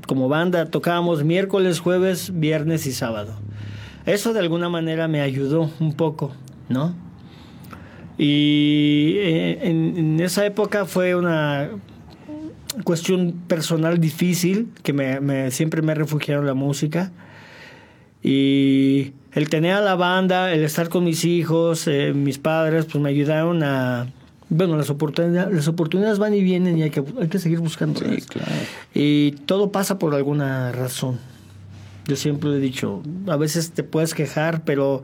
Speaker 2: Como banda tocábamos miércoles, jueves, viernes y sábado. Eso de alguna manera me ayudó un poco, ¿no? Y eh, en, esa época fue una cuestión personal difícil, que me, siempre me refugiaron la música. Y el tener a la banda, el estar con mis hijos, eh, mis padres, pues me ayudaron a, Bueno, las oportunidades, las oportunidades van y vienen y hay que, hay que seguir buscando.
Speaker 1: Sí, claro.
Speaker 2: Y todo pasa por alguna razón. Yo siempre he dicho, a veces te puedes quejar, pero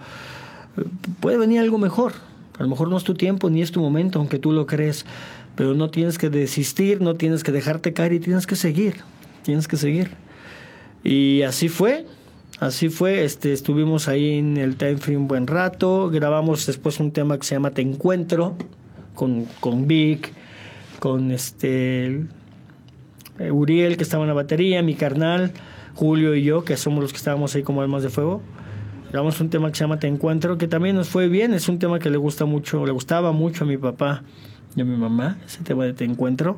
Speaker 2: eh, puede venir algo mejor. A lo mejor no es tu tiempo ni es tu momento, aunque tú lo crees. Pero no tienes que desistir, no tienes que dejarte caer y tienes que seguir. Tienes que seguir. Y así fue. Así fue, este, estuvimos ahí en el Time Free un buen rato, grabamos después un tema que se llama Te Encuentro, con, con Vic, con este Uriel que estaba en la batería, mi carnal, Julio y yo, que somos los que estábamos ahí como almas de fuego. Grabamos un tema que se llama Te Encuentro, que también nos fue bien, es un tema que le gusta mucho, le gustaba mucho a mi papá y a mi mamá, ese tema de Te Encuentro.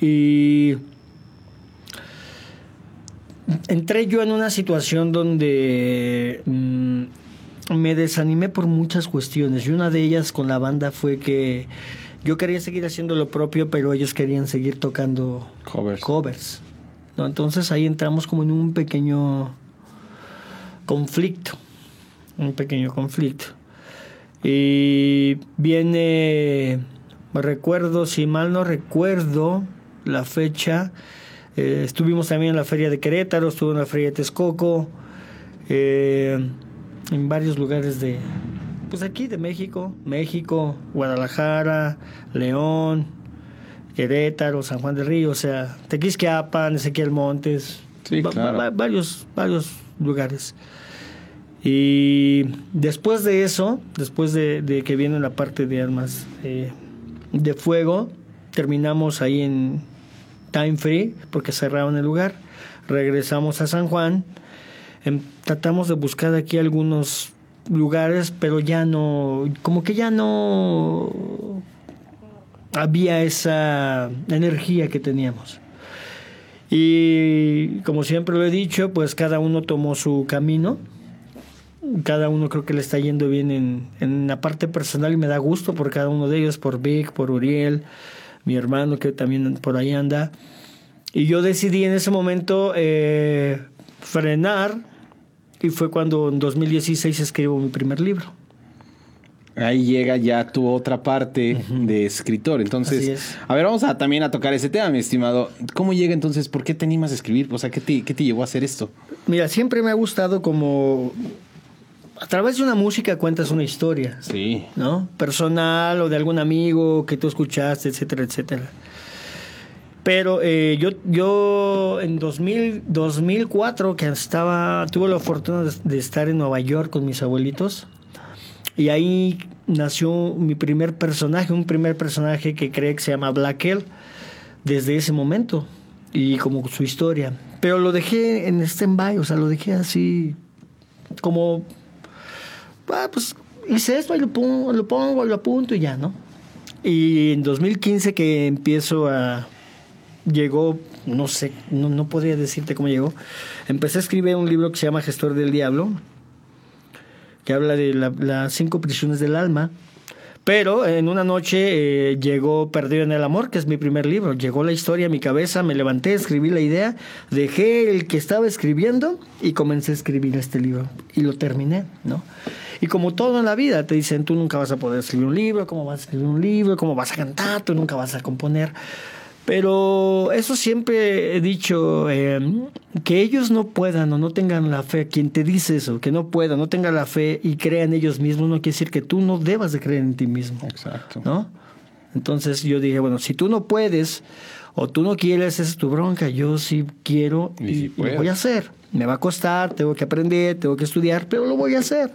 Speaker 2: Y entré yo en una situación donde mm, me desanimé por muchas cuestiones y una de ellas con la banda fue que yo quería seguir haciendo lo propio, pero ellos querían seguir tocando
Speaker 1: Covers.
Speaker 2: covers. ¿no? Entonces ahí entramos como en un pequeño conflicto, un pequeño conflicto. Y viene, me recuerdo, si mal no recuerdo la fecha, eh, estuvimos también en la feria de Querétaro, estuve en la feria de Texcoco, eh, en varios lugares de, pues aquí de México, México, Guadalajara, León, Querétaro, San Juan del Río, o sea, Tequisquiapan, Ezequiel Montes,
Speaker 1: Sí,
Speaker 2: va-
Speaker 1: claro.
Speaker 2: va- varios, varios lugares. Y después de eso, después de, de que viene la parte de armas eh, de fuego, terminamos ahí en Time Free, porque cerraron el lugar. Regresamos a San Juan. Em, tratamos de buscar aquí algunos lugares, pero ya no, como que ya no había esa energía que teníamos. Y como siempre lo he dicho, pues cada uno tomó su camino. Cada uno creo que le está yendo bien en, en la parte personal y me da gusto por cada uno de ellos, por Vic, por Uriel, mi hermano que también por ahí anda. Y yo decidí en ese momento eh, frenar y fue cuando en 2016 escribo mi primer libro.
Speaker 1: Ahí llega ya tu otra parte de escritor. Entonces,
Speaker 2: es.
Speaker 1: a ver, vamos a también a tocar ese tema, mi estimado. ¿Cómo llega entonces? ¿Por qué te animas a escribir? O sea, ¿qué te, qué te llevó a hacer esto?
Speaker 2: Mira, siempre me ha gustado como a través de una música cuentas una historia.
Speaker 1: Sí.
Speaker 2: ¿no? Personal o de algún amigo que tú escuchaste, etcétera, etcétera. Pero eh, yo, yo en 2000, 2004, que estaba, tuve la fortuna de, de estar en Nueva York con mis abuelitos, y ahí nació mi primer personaje, un primer personaje que cree que se llama Black Hell, desde ese momento, y como su historia. Pero lo dejé en stand-by, o sea, lo dejé así, como ah, pues hice esto y lo pongo, lo pongo, lo apunto y ya, ¿no? Y en 2015 que empiezo a... Llegó, no sé, no, no podría decirte cómo llegó. Empecé a escribir un libro que se llama Gestor del Diablo, que habla de la- las cinco prisiones del alma. Pero en una noche eh, llegó Perdido en el Amor, que es mi primer libro. Llegó la historia a mi cabeza, me levanté, escribí la idea, dejé el que estaba escribiendo y comencé a escribir este libro. Y lo terminé, ¿no? Y como todo en la vida, te dicen, tú nunca vas a poder escribir un libro, ¿cómo vas a escribir un libro? ¿Cómo vas a cantar? Tú nunca vas a componer. Pero eso siempre he dicho, eh, que ellos no puedan o no tengan la fe, quien te dice eso, que no pueda, no tenga la fe y crea en ellos mismos, no quiere decir que tú no debas de creer en ti mismo.
Speaker 1: Exacto.
Speaker 2: ¿no? Entonces yo dije, bueno, si tú no puedes o tú no quieres, esa es tu bronca. Yo sí quiero
Speaker 1: Y
Speaker 2: y, lo voy a hacer. Me va a costar, tengo que aprender, tengo que estudiar, pero lo voy a hacer.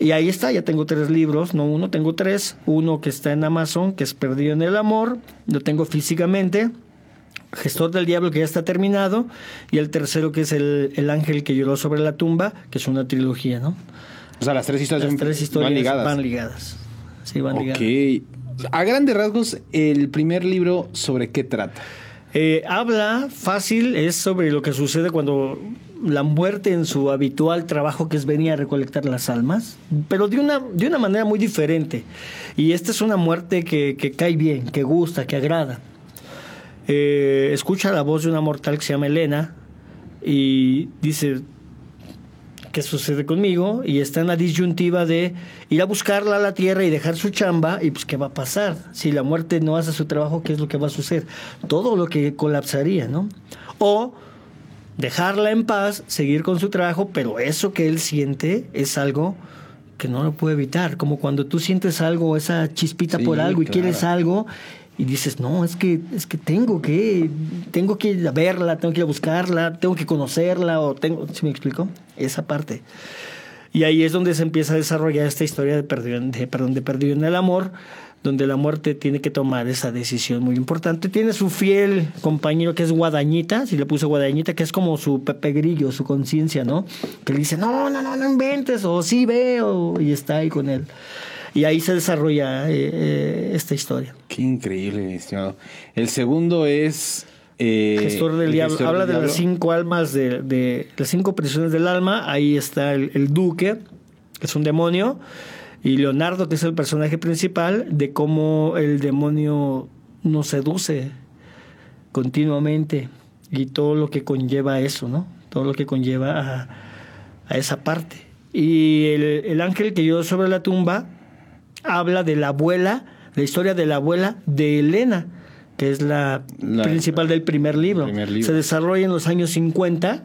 Speaker 2: Y ahí está, ya tengo tres libros, no uno, tengo tres. Uno que está en Amazon, que es Perdido en el Amor, lo tengo físicamente. Gestor del Diablo, que ya está terminado. Y el tercero, que es El, el Ángel que lloró sobre la tumba, que es una trilogía, ¿no?
Speaker 1: O sea, las tres historias,
Speaker 2: Las tres historias
Speaker 1: van ligadas.
Speaker 2: Van ligadas. Sí, van ligadas.
Speaker 1: A grandes rasgos, el primer libro, ¿sobre qué trata?
Speaker 2: Eh, habla fácil, es sobre lo que sucede cuando la muerte en su habitual trabajo que es venir a recolectar las almas, pero de una, de una manera muy diferente. Y esta es una muerte que, que cae bien, que gusta, que agrada. Eh, escucha la voz de una mortal que se llama Elena y dice, ¿qué sucede conmigo? Y está en la disyuntiva de ir a buscarla a la tierra y dejar su chamba, y pues, ¿qué va a pasar? Si la muerte no hace su trabajo, ¿qué es lo que va a suceder? Todo lo que colapsaría, ¿no? O dejarla en paz, seguir con su trabajo, pero eso que él siente es algo que no lo puede evitar, como cuando tú sientes algo, esa chispita por algo y quieres algo y dices, "No, es que es que tengo que tengo que ir a verla, tengo que ir a buscarla, tengo que conocerla o tengo, ¿sí me explico? Esa parte. Y ahí es donde se empieza a desarrollar esta historia de perdido, de, perdón, de perdido en el amor, donde la muerte tiene que tomar esa decisión muy importante. Tiene su fiel compañero que es Guadañita, si le puse Guadañita, que es como su Pepe Grillo, su conciencia, ¿no? Que le dice, no, no, no, no inventes, o sí veo, y está ahí con él. Y ahí se desarrolla eh, eh, esta historia.
Speaker 1: Qué increíble, estimado. El segundo es... Eh,
Speaker 2: gestor del diablo. Habla de las cinco almas, de, de, las cinco prisiones del alma. Ahí está el, el duque, que es un demonio y Leonardo, que es el personaje principal, de cómo el demonio nos seduce continuamente y todo lo que conlleva eso, ¿no? Todo lo que conlleva a, a esa parte. Y el, el, ángel que yo sobre la tumba habla de la abuela, la historia de la abuela de Elena, que es la, la principal del primer libro.
Speaker 1: primer libro.
Speaker 2: Se desarrolla en los años 50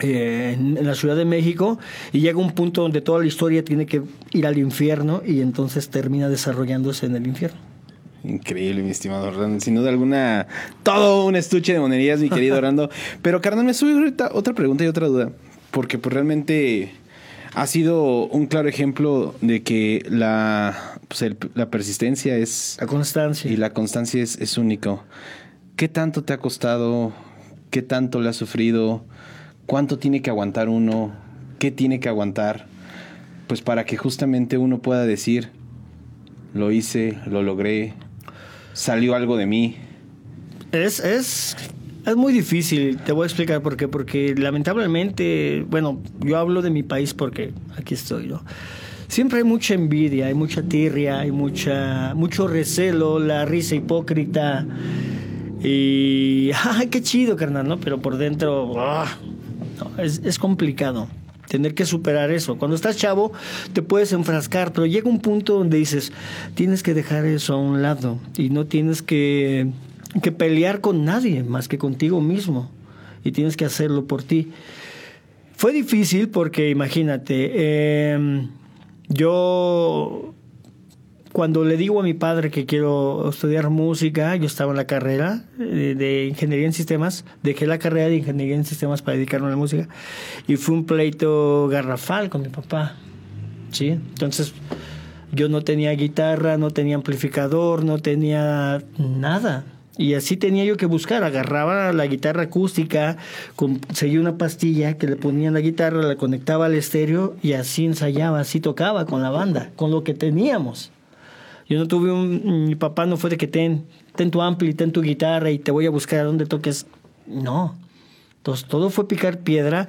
Speaker 2: eh, en, la Ciudad de México y llega un punto donde toda la historia tiene que ir al infierno y entonces termina desarrollándose en el infierno.
Speaker 1: Increíble, mi estimado Orlando. Sin duda alguna, todo un estuche de monerías, mi querido Orlando. Pero, carnal, me sube ahorita otra pregunta y otra duda. Porque, pues, realmente ha sido un claro ejemplo de que la, pues, el, la persistencia es...
Speaker 2: La constancia.
Speaker 1: Y la constancia es, es único. ¿Qué tanto te ha costado? ¿Qué tanto le has sufrido? Cuánto tiene que aguantar uno, qué tiene que aguantar, pues para que justamente uno pueda decir, lo hice, lo logré, salió algo de mí.
Speaker 2: Es, es, es muy difícil, te voy a explicar por qué, porque lamentablemente, bueno, yo hablo de mi país porque aquí estoy, ¿no? Siempre hay mucha envidia, hay mucha tirria, hay mucha, mucho recelo, la risa hipócrita. Y, ¡ay, qué chido, carnal! ¿no? Pero por dentro, ¡oh! Es, es, complicado tener que superar eso. Cuando estás chavo te puedes enfrascar, pero llega un punto donde dices, tienes que dejar eso a un lado y no tienes que, que pelear con nadie más que contigo mismo y tienes que hacerlo por ti. Fue difícil porque imagínate, eh, yo cuando le digo a mi padre que quiero estudiar música, yo estaba en la carrera de, ingeniería en sistemas, dejé la carrera de ingeniería en sistemas para dedicarme a la música y fue un pleito garrafal con mi papá. ¿sí? Entonces yo no tenía guitarra, no tenía amplificador, no tenía nada. Y así tenía yo que buscar. Agarraba la guitarra acústica, conseguía una pastilla que le ponía en la guitarra, la conectaba al estéreo y así ensayaba, así tocaba con la banda, con lo que teníamos. Yo no tuve un. Mi papá no fue de que ten, tu ampli, ten tu guitarra y te voy a buscar a donde toques. No. Entonces todo fue picar piedra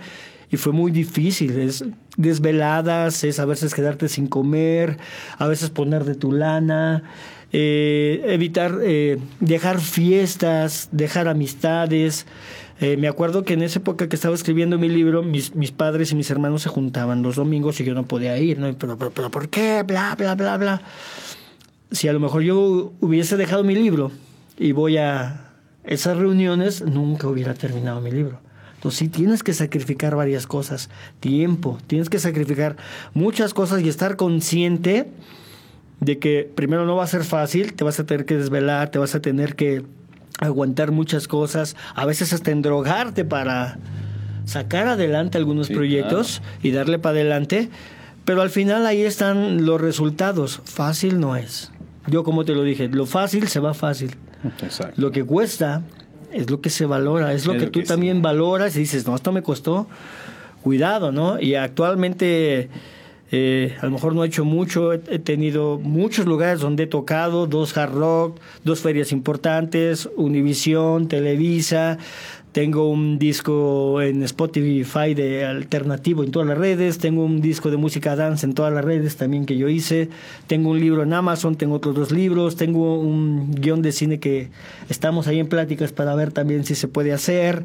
Speaker 2: y fue muy difícil. Es desveladas, es a veces quedarte sin comer, a veces poner de tu lana, eh, evitar eh, dejar fiestas, dejar amistades. Eh, me acuerdo que en esa época que estaba escribiendo mi libro, mis, mis padres y mis hermanos se juntaban los domingos y yo no podía ir, ¿no? Pero, pero, pero ¿por qué? Bla, bla, bla, bla si a lo mejor yo hubiese dejado mi libro y voy a esas reuniones, nunca hubiera terminado mi libro. Entonces sí tienes que sacrificar varias cosas, tiempo, tienes que sacrificar muchas cosas y estar consciente de que primero no va a ser fácil, te vas a tener que desvelar, te vas a tener que aguantar muchas cosas, a veces hasta endrogarte para sacar adelante algunos sí, proyectos claro. y darle para adelante, pero al final ahí están los resultados. Fácil no es. Yo como te lo dije, lo fácil se va fácil.
Speaker 1: Exacto.
Speaker 2: Lo que cuesta es lo que se valora, es lo
Speaker 1: Es
Speaker 2: que
Speaker 1: lo
Speaker 2: tú
Speaker 1: que
Speaker 2: también
Speaker 1: sí.
Speaker 2: valoras y dices, no, esto me costó. Cuidado, ¿no? Y actualmente eh, a lo mejor no he hecho mucho, he, he tenido muchos lugares donde he tocado, dos hard rock, dos ferias importantes, Univisión, Televisa, tengo un disco en Spotify de alternativo en todas las redes, tengo un disco de música dance en todas las redes también que yo hice, tengo un libro en Amazon, tengo otros dos libros, tengo un guion de cine que estamos ahí en pláticas para ver también si se puede hacer.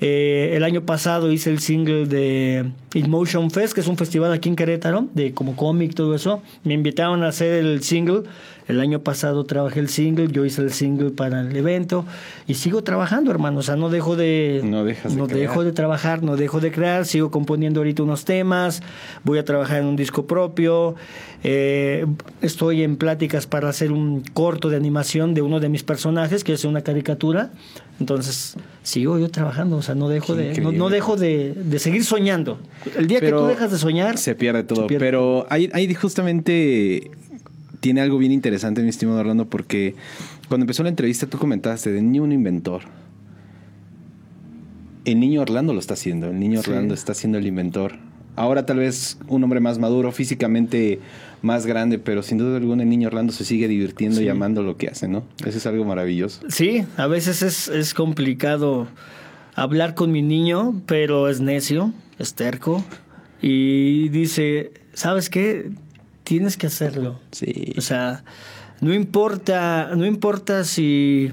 Speaker 2: Eh, el año pasado hice el single de Emotion Fest, que es un festival aquí en Querétaro, de como cómic, todo eso. Me invitaron a hacer el single el año pasado trabajé el single, yo hice el single para el evento y sigo trabajando, hermano. O sea, no dejo de.
Speaker 1: No dejas
Speaker 2: No dejo de trabajar, no dejo de crear. Sigo componiendo ahorita unos temas. Voy a trabajar en un disco propio. Eh, estoy en pláticas para hacer un corto de animación de uno de mis personajes, que es una caricatura. Entonces, sigo yo trabajando, o sea, no dejo, de, no, dejo de, seguir soñando. El día que tú dejas de soñar...
Speaker 1: Se pierde todo, pero hay, hay justamente tiene algo bien interesante, mi estimado Orlando, porque cuando empezó la entrevista tú comentaste de niño un inventor. El niño Orlando lo está haciendo, el niño Orlando está siendo el inventor. Ahora tal vez un hombre más maduro, físicamente más grande, pero sin duda alguna el niño Orlando se sigue divirtiendo y amando lo que hace, ¿no? Eso es algo maravilloso.
Speaker 2: Sí, a veces es, es complicado hablar con mi niño, pero es necio, es terco y dice, ¿sabes qué? Tienes que hacerlo.
Speaker 1: Sí.
Speaker 2: O sea, no importa, no importa si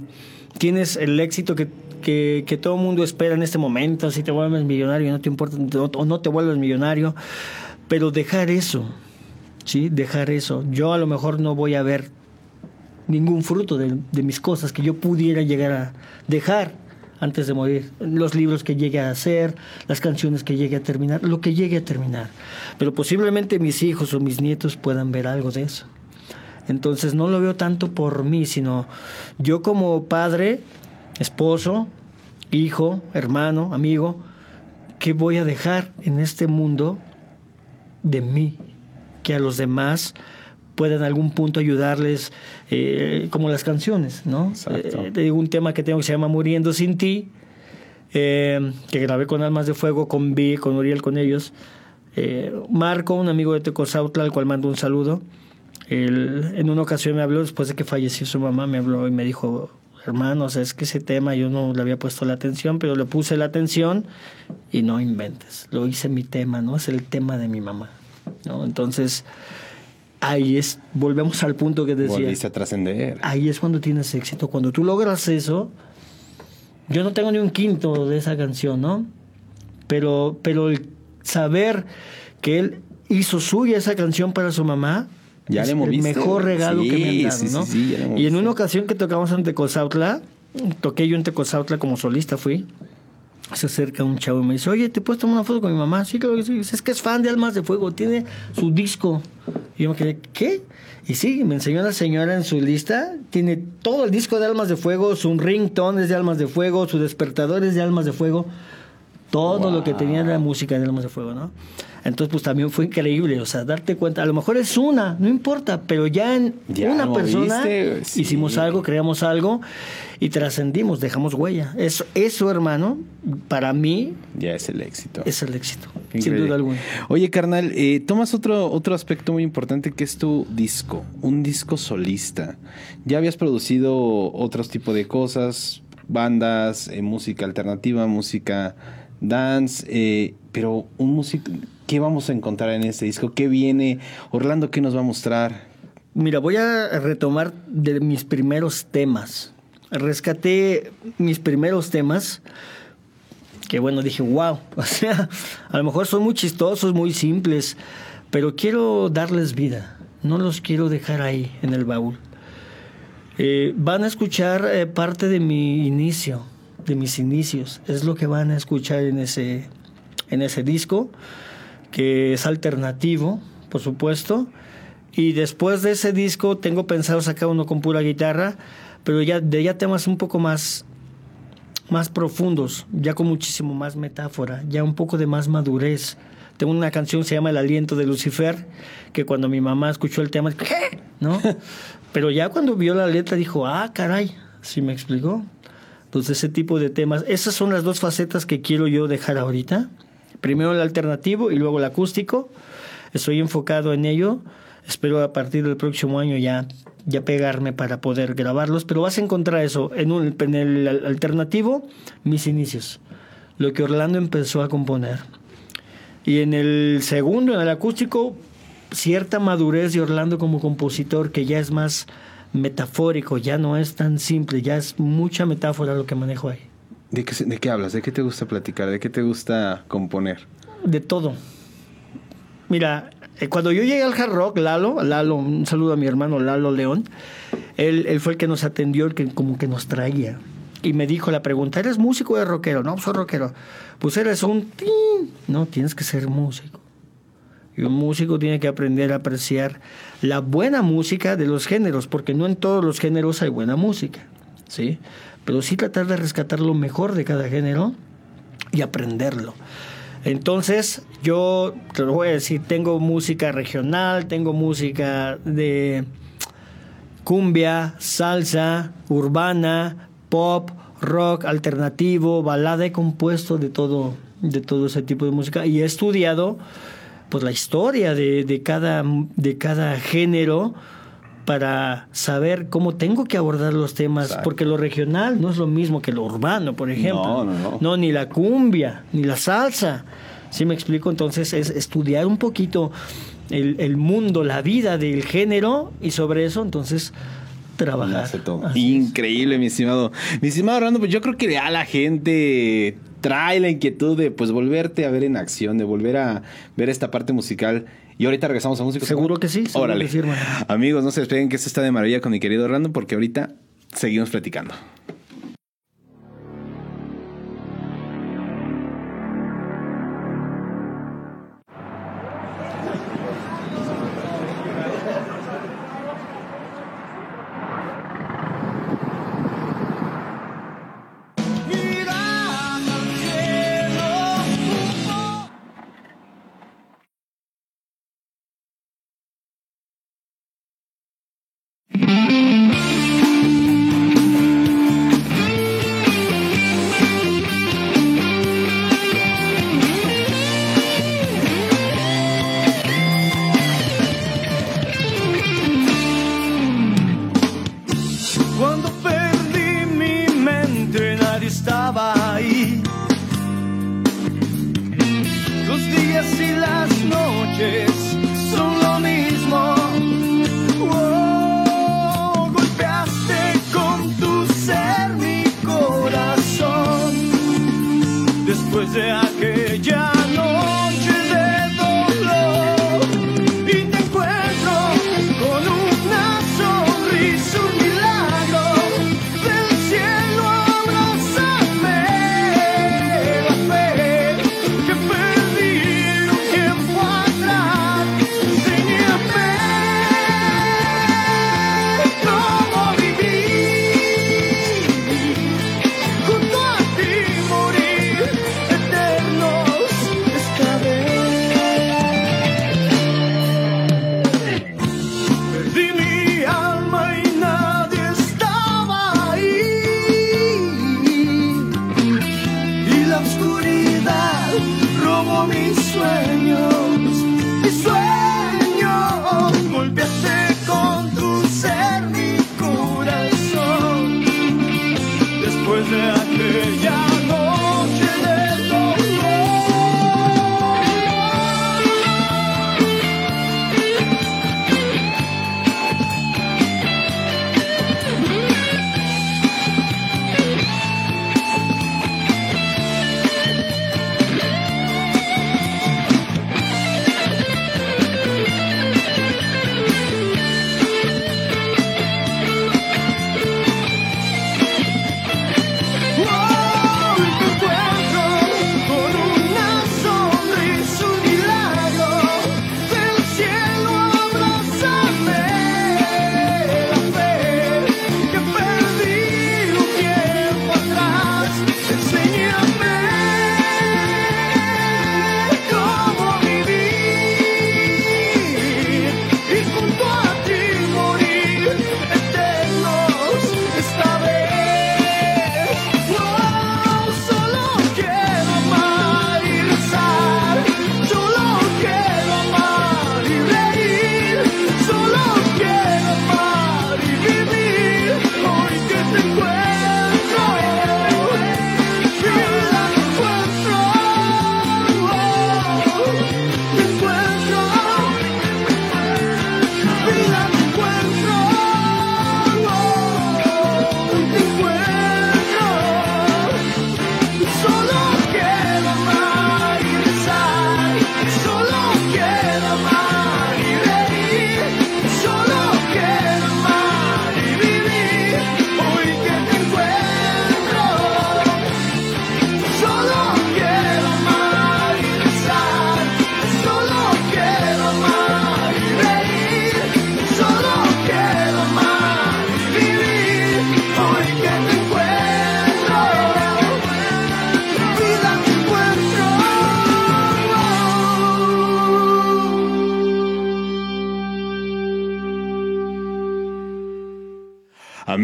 Speaker 2: tienes el éxito que, que, todo el mundo espera en este momento, si te vuelves millonario, no te importa, o no te vuelves millonario, pero dejar eso, ¿sí? Dejar eso. Yo a lo mejor no voy a ver ningún fruto de, de mis cosas que yo pudiera llegar a dejar antes de morir, los libros que llegue a hacer, las canciones que llegue a terminar, lo que llegue a terminar. Pero posiblemente mis hijos o mis nietos puedan ver algo de eso. Entonces no lo veo tanto por mí, sino yo como padre, esposo, hijo, hermano, amigo, ¿qué voy a dejar en este mundo de mí? Que a los demás pueda en algún punto ayudarles, eh, como las canciones, ¿no? Eh, un tema que tengo que se llama Muriendo sin ti, eh, que grabé con Almas de Fuego, con Vi, con Uriel, con ellos. Marco, un amigo de Tecozautla, al cual mando un saludo. en una ocasión me habló, después de que falleció su mamá, me habló y me dijo, hermano, o sea, es que ese tema yo no le había puesto la atención, pero le puse la atención y no inventes, lo hice mi tema, ¿no? Es el tema de mi mamá, ¿no? Entonces, ahí es, volvemos al punto que decía.
Speaker 1: Volviste a trascender.
Speaker 2: Ahí es cuando tienes éxito. Cuando tú logras eso, yo no tengo ni un quinto de esa canción, ¿no? Pero, pero el saber que él hizo suya esa canción para su mamá,
Speaker 1: ya
Speaker 2: es
Speaker 1: el
Speaker 2: mejor regalo que me han dado, ¿no? y en una ocasión que tocamos en Tecozautla, toqué yo en Tecozautla como solista, fui se acerca un chavo y me dice, oye, ¿te puedes tomar una foto con mi mamá? Sí, claro que sí. Es que es fan de Almas de Fuego, tiene su disco. Y yo me quedé, ¿qué? Y sí, me enseñó la señora en su lista, tiene todo el disco de Almas de Fuego, su ringtone es de Almas de Fuego, su despertador es de Almas de Fuego, todo lo que tenía de la música de Almas de Fuego, ¿no? Entonces, pues también fue increíble, o sea, darte cuenta, a lo mejor es una, no importa, pero ya en una persona hicimos algo, creamos algo y trascendimos, dejamos huella. Eso, eso, hermano, para mí...
Speaker 1: Ya es el éxito.
Speaker 2: Es el éxito, sin duda alguna.
Speaker 1: Oye, carnal, eh, tomas otro, otro aspecto muy importante que es tu disco, un disco solista. Ya habías producido otros tipos de cosas, bandas, eh, música alternativa, música dance, eh, pero un músico, ¿qué vamos a encontrar en este disco? ¿Qué viene? Orlando, ¿qué nos va a mostrar?
Speaker 2: Mira, voy a retomar de mis primeros temas. Rescaté mis primeros temas, que bueno, dije, wow, o sea, a lo mejor son muy chistosos, muy simples, pero quiero darles vida, no los quiero dejar ahí en el baúl. Eh, van a escuchar eh, parte de mi inicio, de mis inicios, es lo que van a escuchar en ese, en ese disco, que es alternativo, por supuesto. Y después de ese disco tengo pensado sacar uno con pura guitarra, pero ya de ya temas un poco más más profundos, ya con muchísimo más metáfora, ya un poco de más madurez. Tengo una canción que se llama El aliento de Lucifer, que cuando mi mamá escuchó el tema, ¿qué? ¿No? Pero ya cuando vio la letra dijo, ah, caray, ¿sí me explicó? Entonces ese tipo de temas, esas son las dos facetas que quiero yo dejar ahorita. Primero el alternativo y luego el acústico. Estoy enfocado en ello. Espero a partir del próximo año ya y apegarme para poder grabarlos, pero vas a encontrar eso en, un, en el alternativo, mis inicios, lo que Orlando empezó a componer. Y en el segundo, en el acústico, cierta madurez de Orlando como compositor que ya es más metafórico, ya no es tan simple, ya es mucha metáfora lo que manejo ahí.
Speaker 1: ¿De qué, ¿De qué hablas? ¿De qué te gusta platicar? ¿De qué te gusta componer?
Speaker 2: De todo. Mira, eh, cuando yo llegué al hard rock, Lalo, Lalo, un saludo a mi hermano Lalo León, él, él fue el que nos atendió, el que como que nos traía. Y me dijo la pregunta, ¿eres músico o eres rockero? No, soy rockero. Pues eres un... No, tienes que ser músico. Y un músico tiene que aprender a apreciar la buena música de los géneros, porque no en todos los géneros hay buena música, ¿sí? Pero sí tratar de rescatar lo mejor de cada género y aprenderlo. Entonces, yo te lo voy a decir, tengo música regional, tengo música de cumbia, salsa, urbana, pop, rock, alternativo, balada, he compuesto de todo, de todo ese tipo de música y he estudiado pues la historia de, de, cada, de cada género para saber cómo tengo que abordar los temas, porque lo regional no es lo mismo que lo urbano, por ejemplo.
Speaker 1: No, no, no.
Speaker 2: No, ni la cumbia, ni la salsa. ¿Sí me explico? Entonces es estudiar un poquito el, el mundo, la vida del género y sobre eso entonces trabajar.
Speaker 1: Increíble, mi estimado. Mi estimado Orlando, pues yo creo que a la gente trae la inquietud de pues volverte a ver en acción, de volver a ver esta parte musical. Y ahorita regresamos a música.
Speaker 2: Seguro que sí, seguro
Speaker 1: Órale.
Speaker 2: que sí.
Speaker 1: Amigos, no se despeguen que esto está de maravilla con mi querido Orlando porque ahorita seguimos platicando.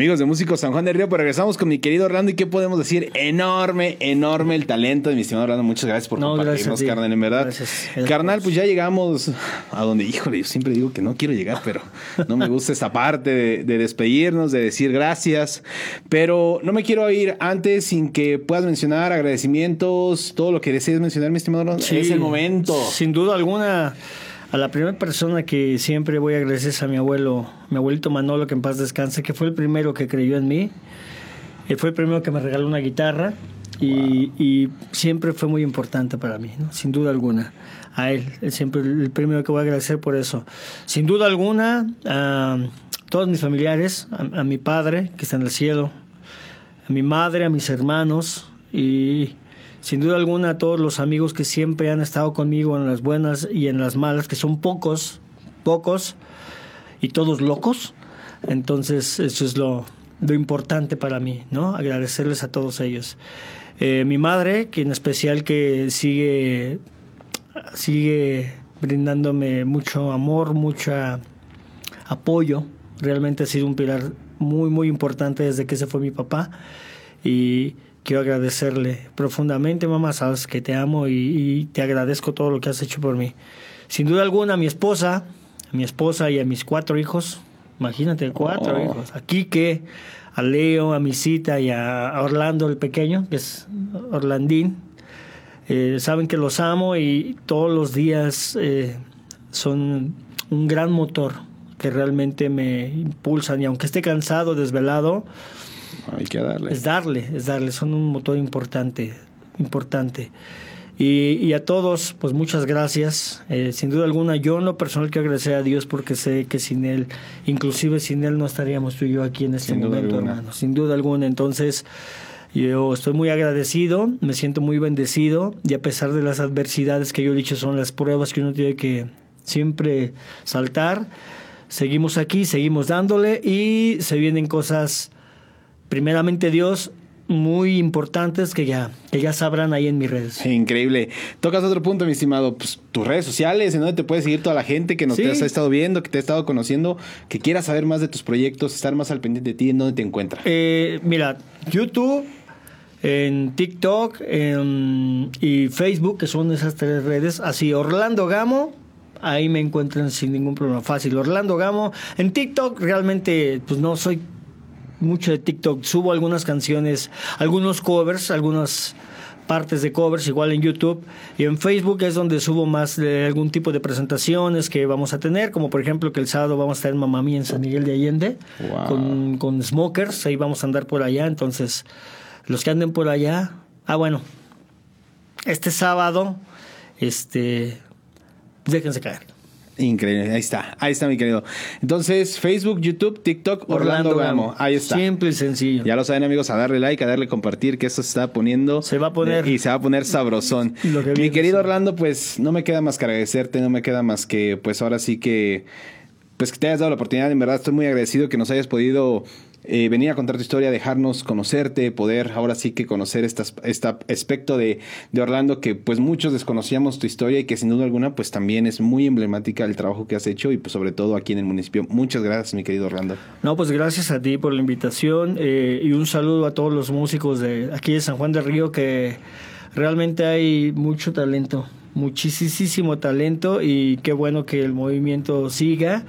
Speaker 1: Amigos de Músicos San Juan del Río, pues regresamos con mi querido Orlando y qué podemos decir, enorme, enorme el talento de mi estimado Orlando. Muchas gracias por
Speaker 2: No,
Speaker 1: compartirnos, carnal, en verdad.
Speaker 2: Gracias. Gracias.
Speaker 1: Carnal, pues ya llegamos a donde, híjole, yo siempre digo que no quiero llegar, pero no me gusta esta parte de, de despedirnos, de decir gracias, pero no me quiero ir antes sin que puedas mencionar agradecimientos, todo lo que desees mencionar, mi estimado Orlando.
Speaker 2: Sí,
Speaker 1: es el momento.
Speaker 2: Sin duda alguna, a la primera persona que siempre voy a agradecer es a mi abuelo, mi abuelito Manolo, que en paz descanse, que fue el primero que creyó en mí. Él fue el primero que me regaló una guitarra y, y siempre fue muy importante para mí, ¿no? sin duda alguna. A él, es siempre el primero que voy a agradecer por eso. Sin duda alguna, a todos mis familiares, a, a mi padre, que está en el cielo, a mi madre, a mis hermanos y sin duda alguna a todos los amigos que siempre han estado conmigo en las buenas y en las malas, que son pocos, pocos y todos locos. Entonces eso es lo, lo importante para mí, ¿no? Agradecerles a todos ellos. Eh, mi madre, que en especial que sigue, sigue brindándome mucho amor, mucho apoyo. Realmente ha sido un pilar muy, muy importante desde que se fue mi papá. Y quiero agradecerle profundamente, mamá. Sabes que te amo y, y te agradezco todo lo que has hecho por mí. Sin duda alguna, a mi esposa, a mi esposa y a mis cuatro hijos. Imagínate, cuatro
Speaker 1: Oh.
Speaker 2: hijos. A Quique, a Leo, a mi cita y a Orlando el pequeño, que es Orlandín. Eh, saben que los amo y todos los días eh, son un gran motor que realmente me impulsan y aunque esté cansado, desvelado,
Speaker 1: Hay que darle.
Speaker 2: es darle, es darle, son un motor importante, importante. Y, y a todos, pues muchas gracias. Eh, sin duda alguna, yo en lo personal quiero agradecer a Dios porque sé que sin Él, inclusive sin Él no estaríamos tú y yo aquí en este
Speaker 1: Sin
Speaker 2: momento, hermano. Sin duda alguna. Entonces, yo estoy muy agradecido, me siento muy bendecido y a pesar de las adversidades que yo he dicho son las pruebas que uno tiene que siempre saltar, seguimos aquí, seguimos dándole y se vienen cosas, primeramente Dios, muy importantes que ya, que ya sabrán ahí en mis redes.
Speaker 1: Increíble. Tocas otro punto, mi estimado. Pues tus redes sociales, en donde te puede seguir toda la gente que nos
Speaker 2: Sí.
Speaker 1: te has estado viendo, que te ha estado conociendo, que quiera saber más de tus proyectos, estar más al pendiente de ti, en dónde te encuentra.
Speaker 2: Eh, mira, YouTube, en TikTok en- y Facebook, que son esas tres redes, así Orlando Gamo, ahí me encuentran sin ningún problema. Fácil, Orlando Gamo. En TikTok realmente, pues no soy mucho de TikTok, subo algunas canciones, algunos covers, algunas partes de covers, igual en YouTube y en Facebook es donde subo más de algún tipo de presentaciones que vamos a tener, como por ejemplo que el sábado vamos a estar en Mamá Mía en San Miguel de Allende
Speaker 1: Wow.
Speaker 2: con, con Smokers, ahí vamos a andar por allá, entonces los que anden por allá, ah bueno, este sábado, este, déjense caer.
Speaker 1: Increíble. Ahí está. Ahí está, mi querido. Entonces, Facebook, YouTube, TikTok, Orlando, Gamo. Ahí está.
Speaker 2: Simple y sencillo.
Speaker 1: Ya lo saben, amigos, a darle like, a darle compartir, que esto se está poniendo.
Speaker 2: Se va a poner.
Speaker 1: Y se va a poner sabrosón.
Speaker 2: Lo que
Speaker 1: Mi querido
Speaker 2: sí.
Speaker 1: Orlando, pues no me queda más que agradecerte, no me queda más que, pues ahora sí que. Pues que te hayas dado la oportunidad, en verdad estoy muy agradecido que nos hayas podido eh, venir a contar tu historia, dejarnos conocerte, poder ahora sí que conocer este aspecto de, de Orlando que pues muchos desconocíamos tu historia y que sin duda alguna pues también es muy emblemática el trabajo que has hecho y pues sobre todo aquí en el municipio. Muchas gracias mi querido Orlando.
Speaker 2: No, pues gracias a ti por la invitación eh, y un saludo a todos los músicos de aquí de San Juan del Río que realmente hay mucho talento, muchísimo talento y qué bueno que el movimiento siga,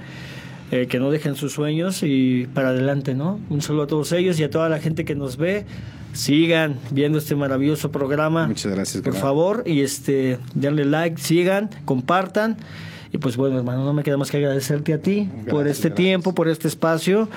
Speaker 2: eh, que no dejen sus sueños y para adelante, ¿no? Un saludo a todos ellos y a toda la gente que nos ve. Sigan viendo este maravilloso programa.
Speaker 1: Muchas gracias,
Speaker 2: Por favor, y este, denle like, sigan, compartan. Y pues bueno, hermano, no me queda más que agradecerte a ti por este
Speaker 1: gracias.
Speaker 2: tiempo, por este espacio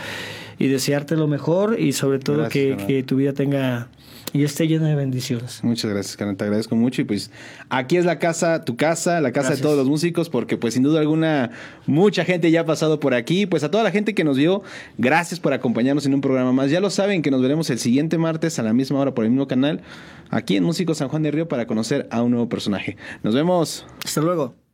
Speaker 2: y desearte lo mejor y sobre todo
Speaker 1: Gracias,
Speaker 2: que,
Speaker 1: carnal.
Speaker 2: que tu vida tenga y esté llena de bendiciones.
Speaker 1: Muchas gracias, carnal. Te agradezco mucho. Y pues aquí es la casa, tu casa, la casa
Speaker 2: Gracias.
Speaker 1: de todos los músicos, porque pues sin duda alguna mucha gente ya ha pasado por aquí. Pues a toda la gente que nos vio, gracias por acompañarnos en un programa más. Ya lo saben que nos veremos el siguiente martes a la misma hora por el mismo canal, aquí en Músicos San Juan de Río para conocer a un nuevo personaje. Nos vemos.
Speaker 2: Hasta luego.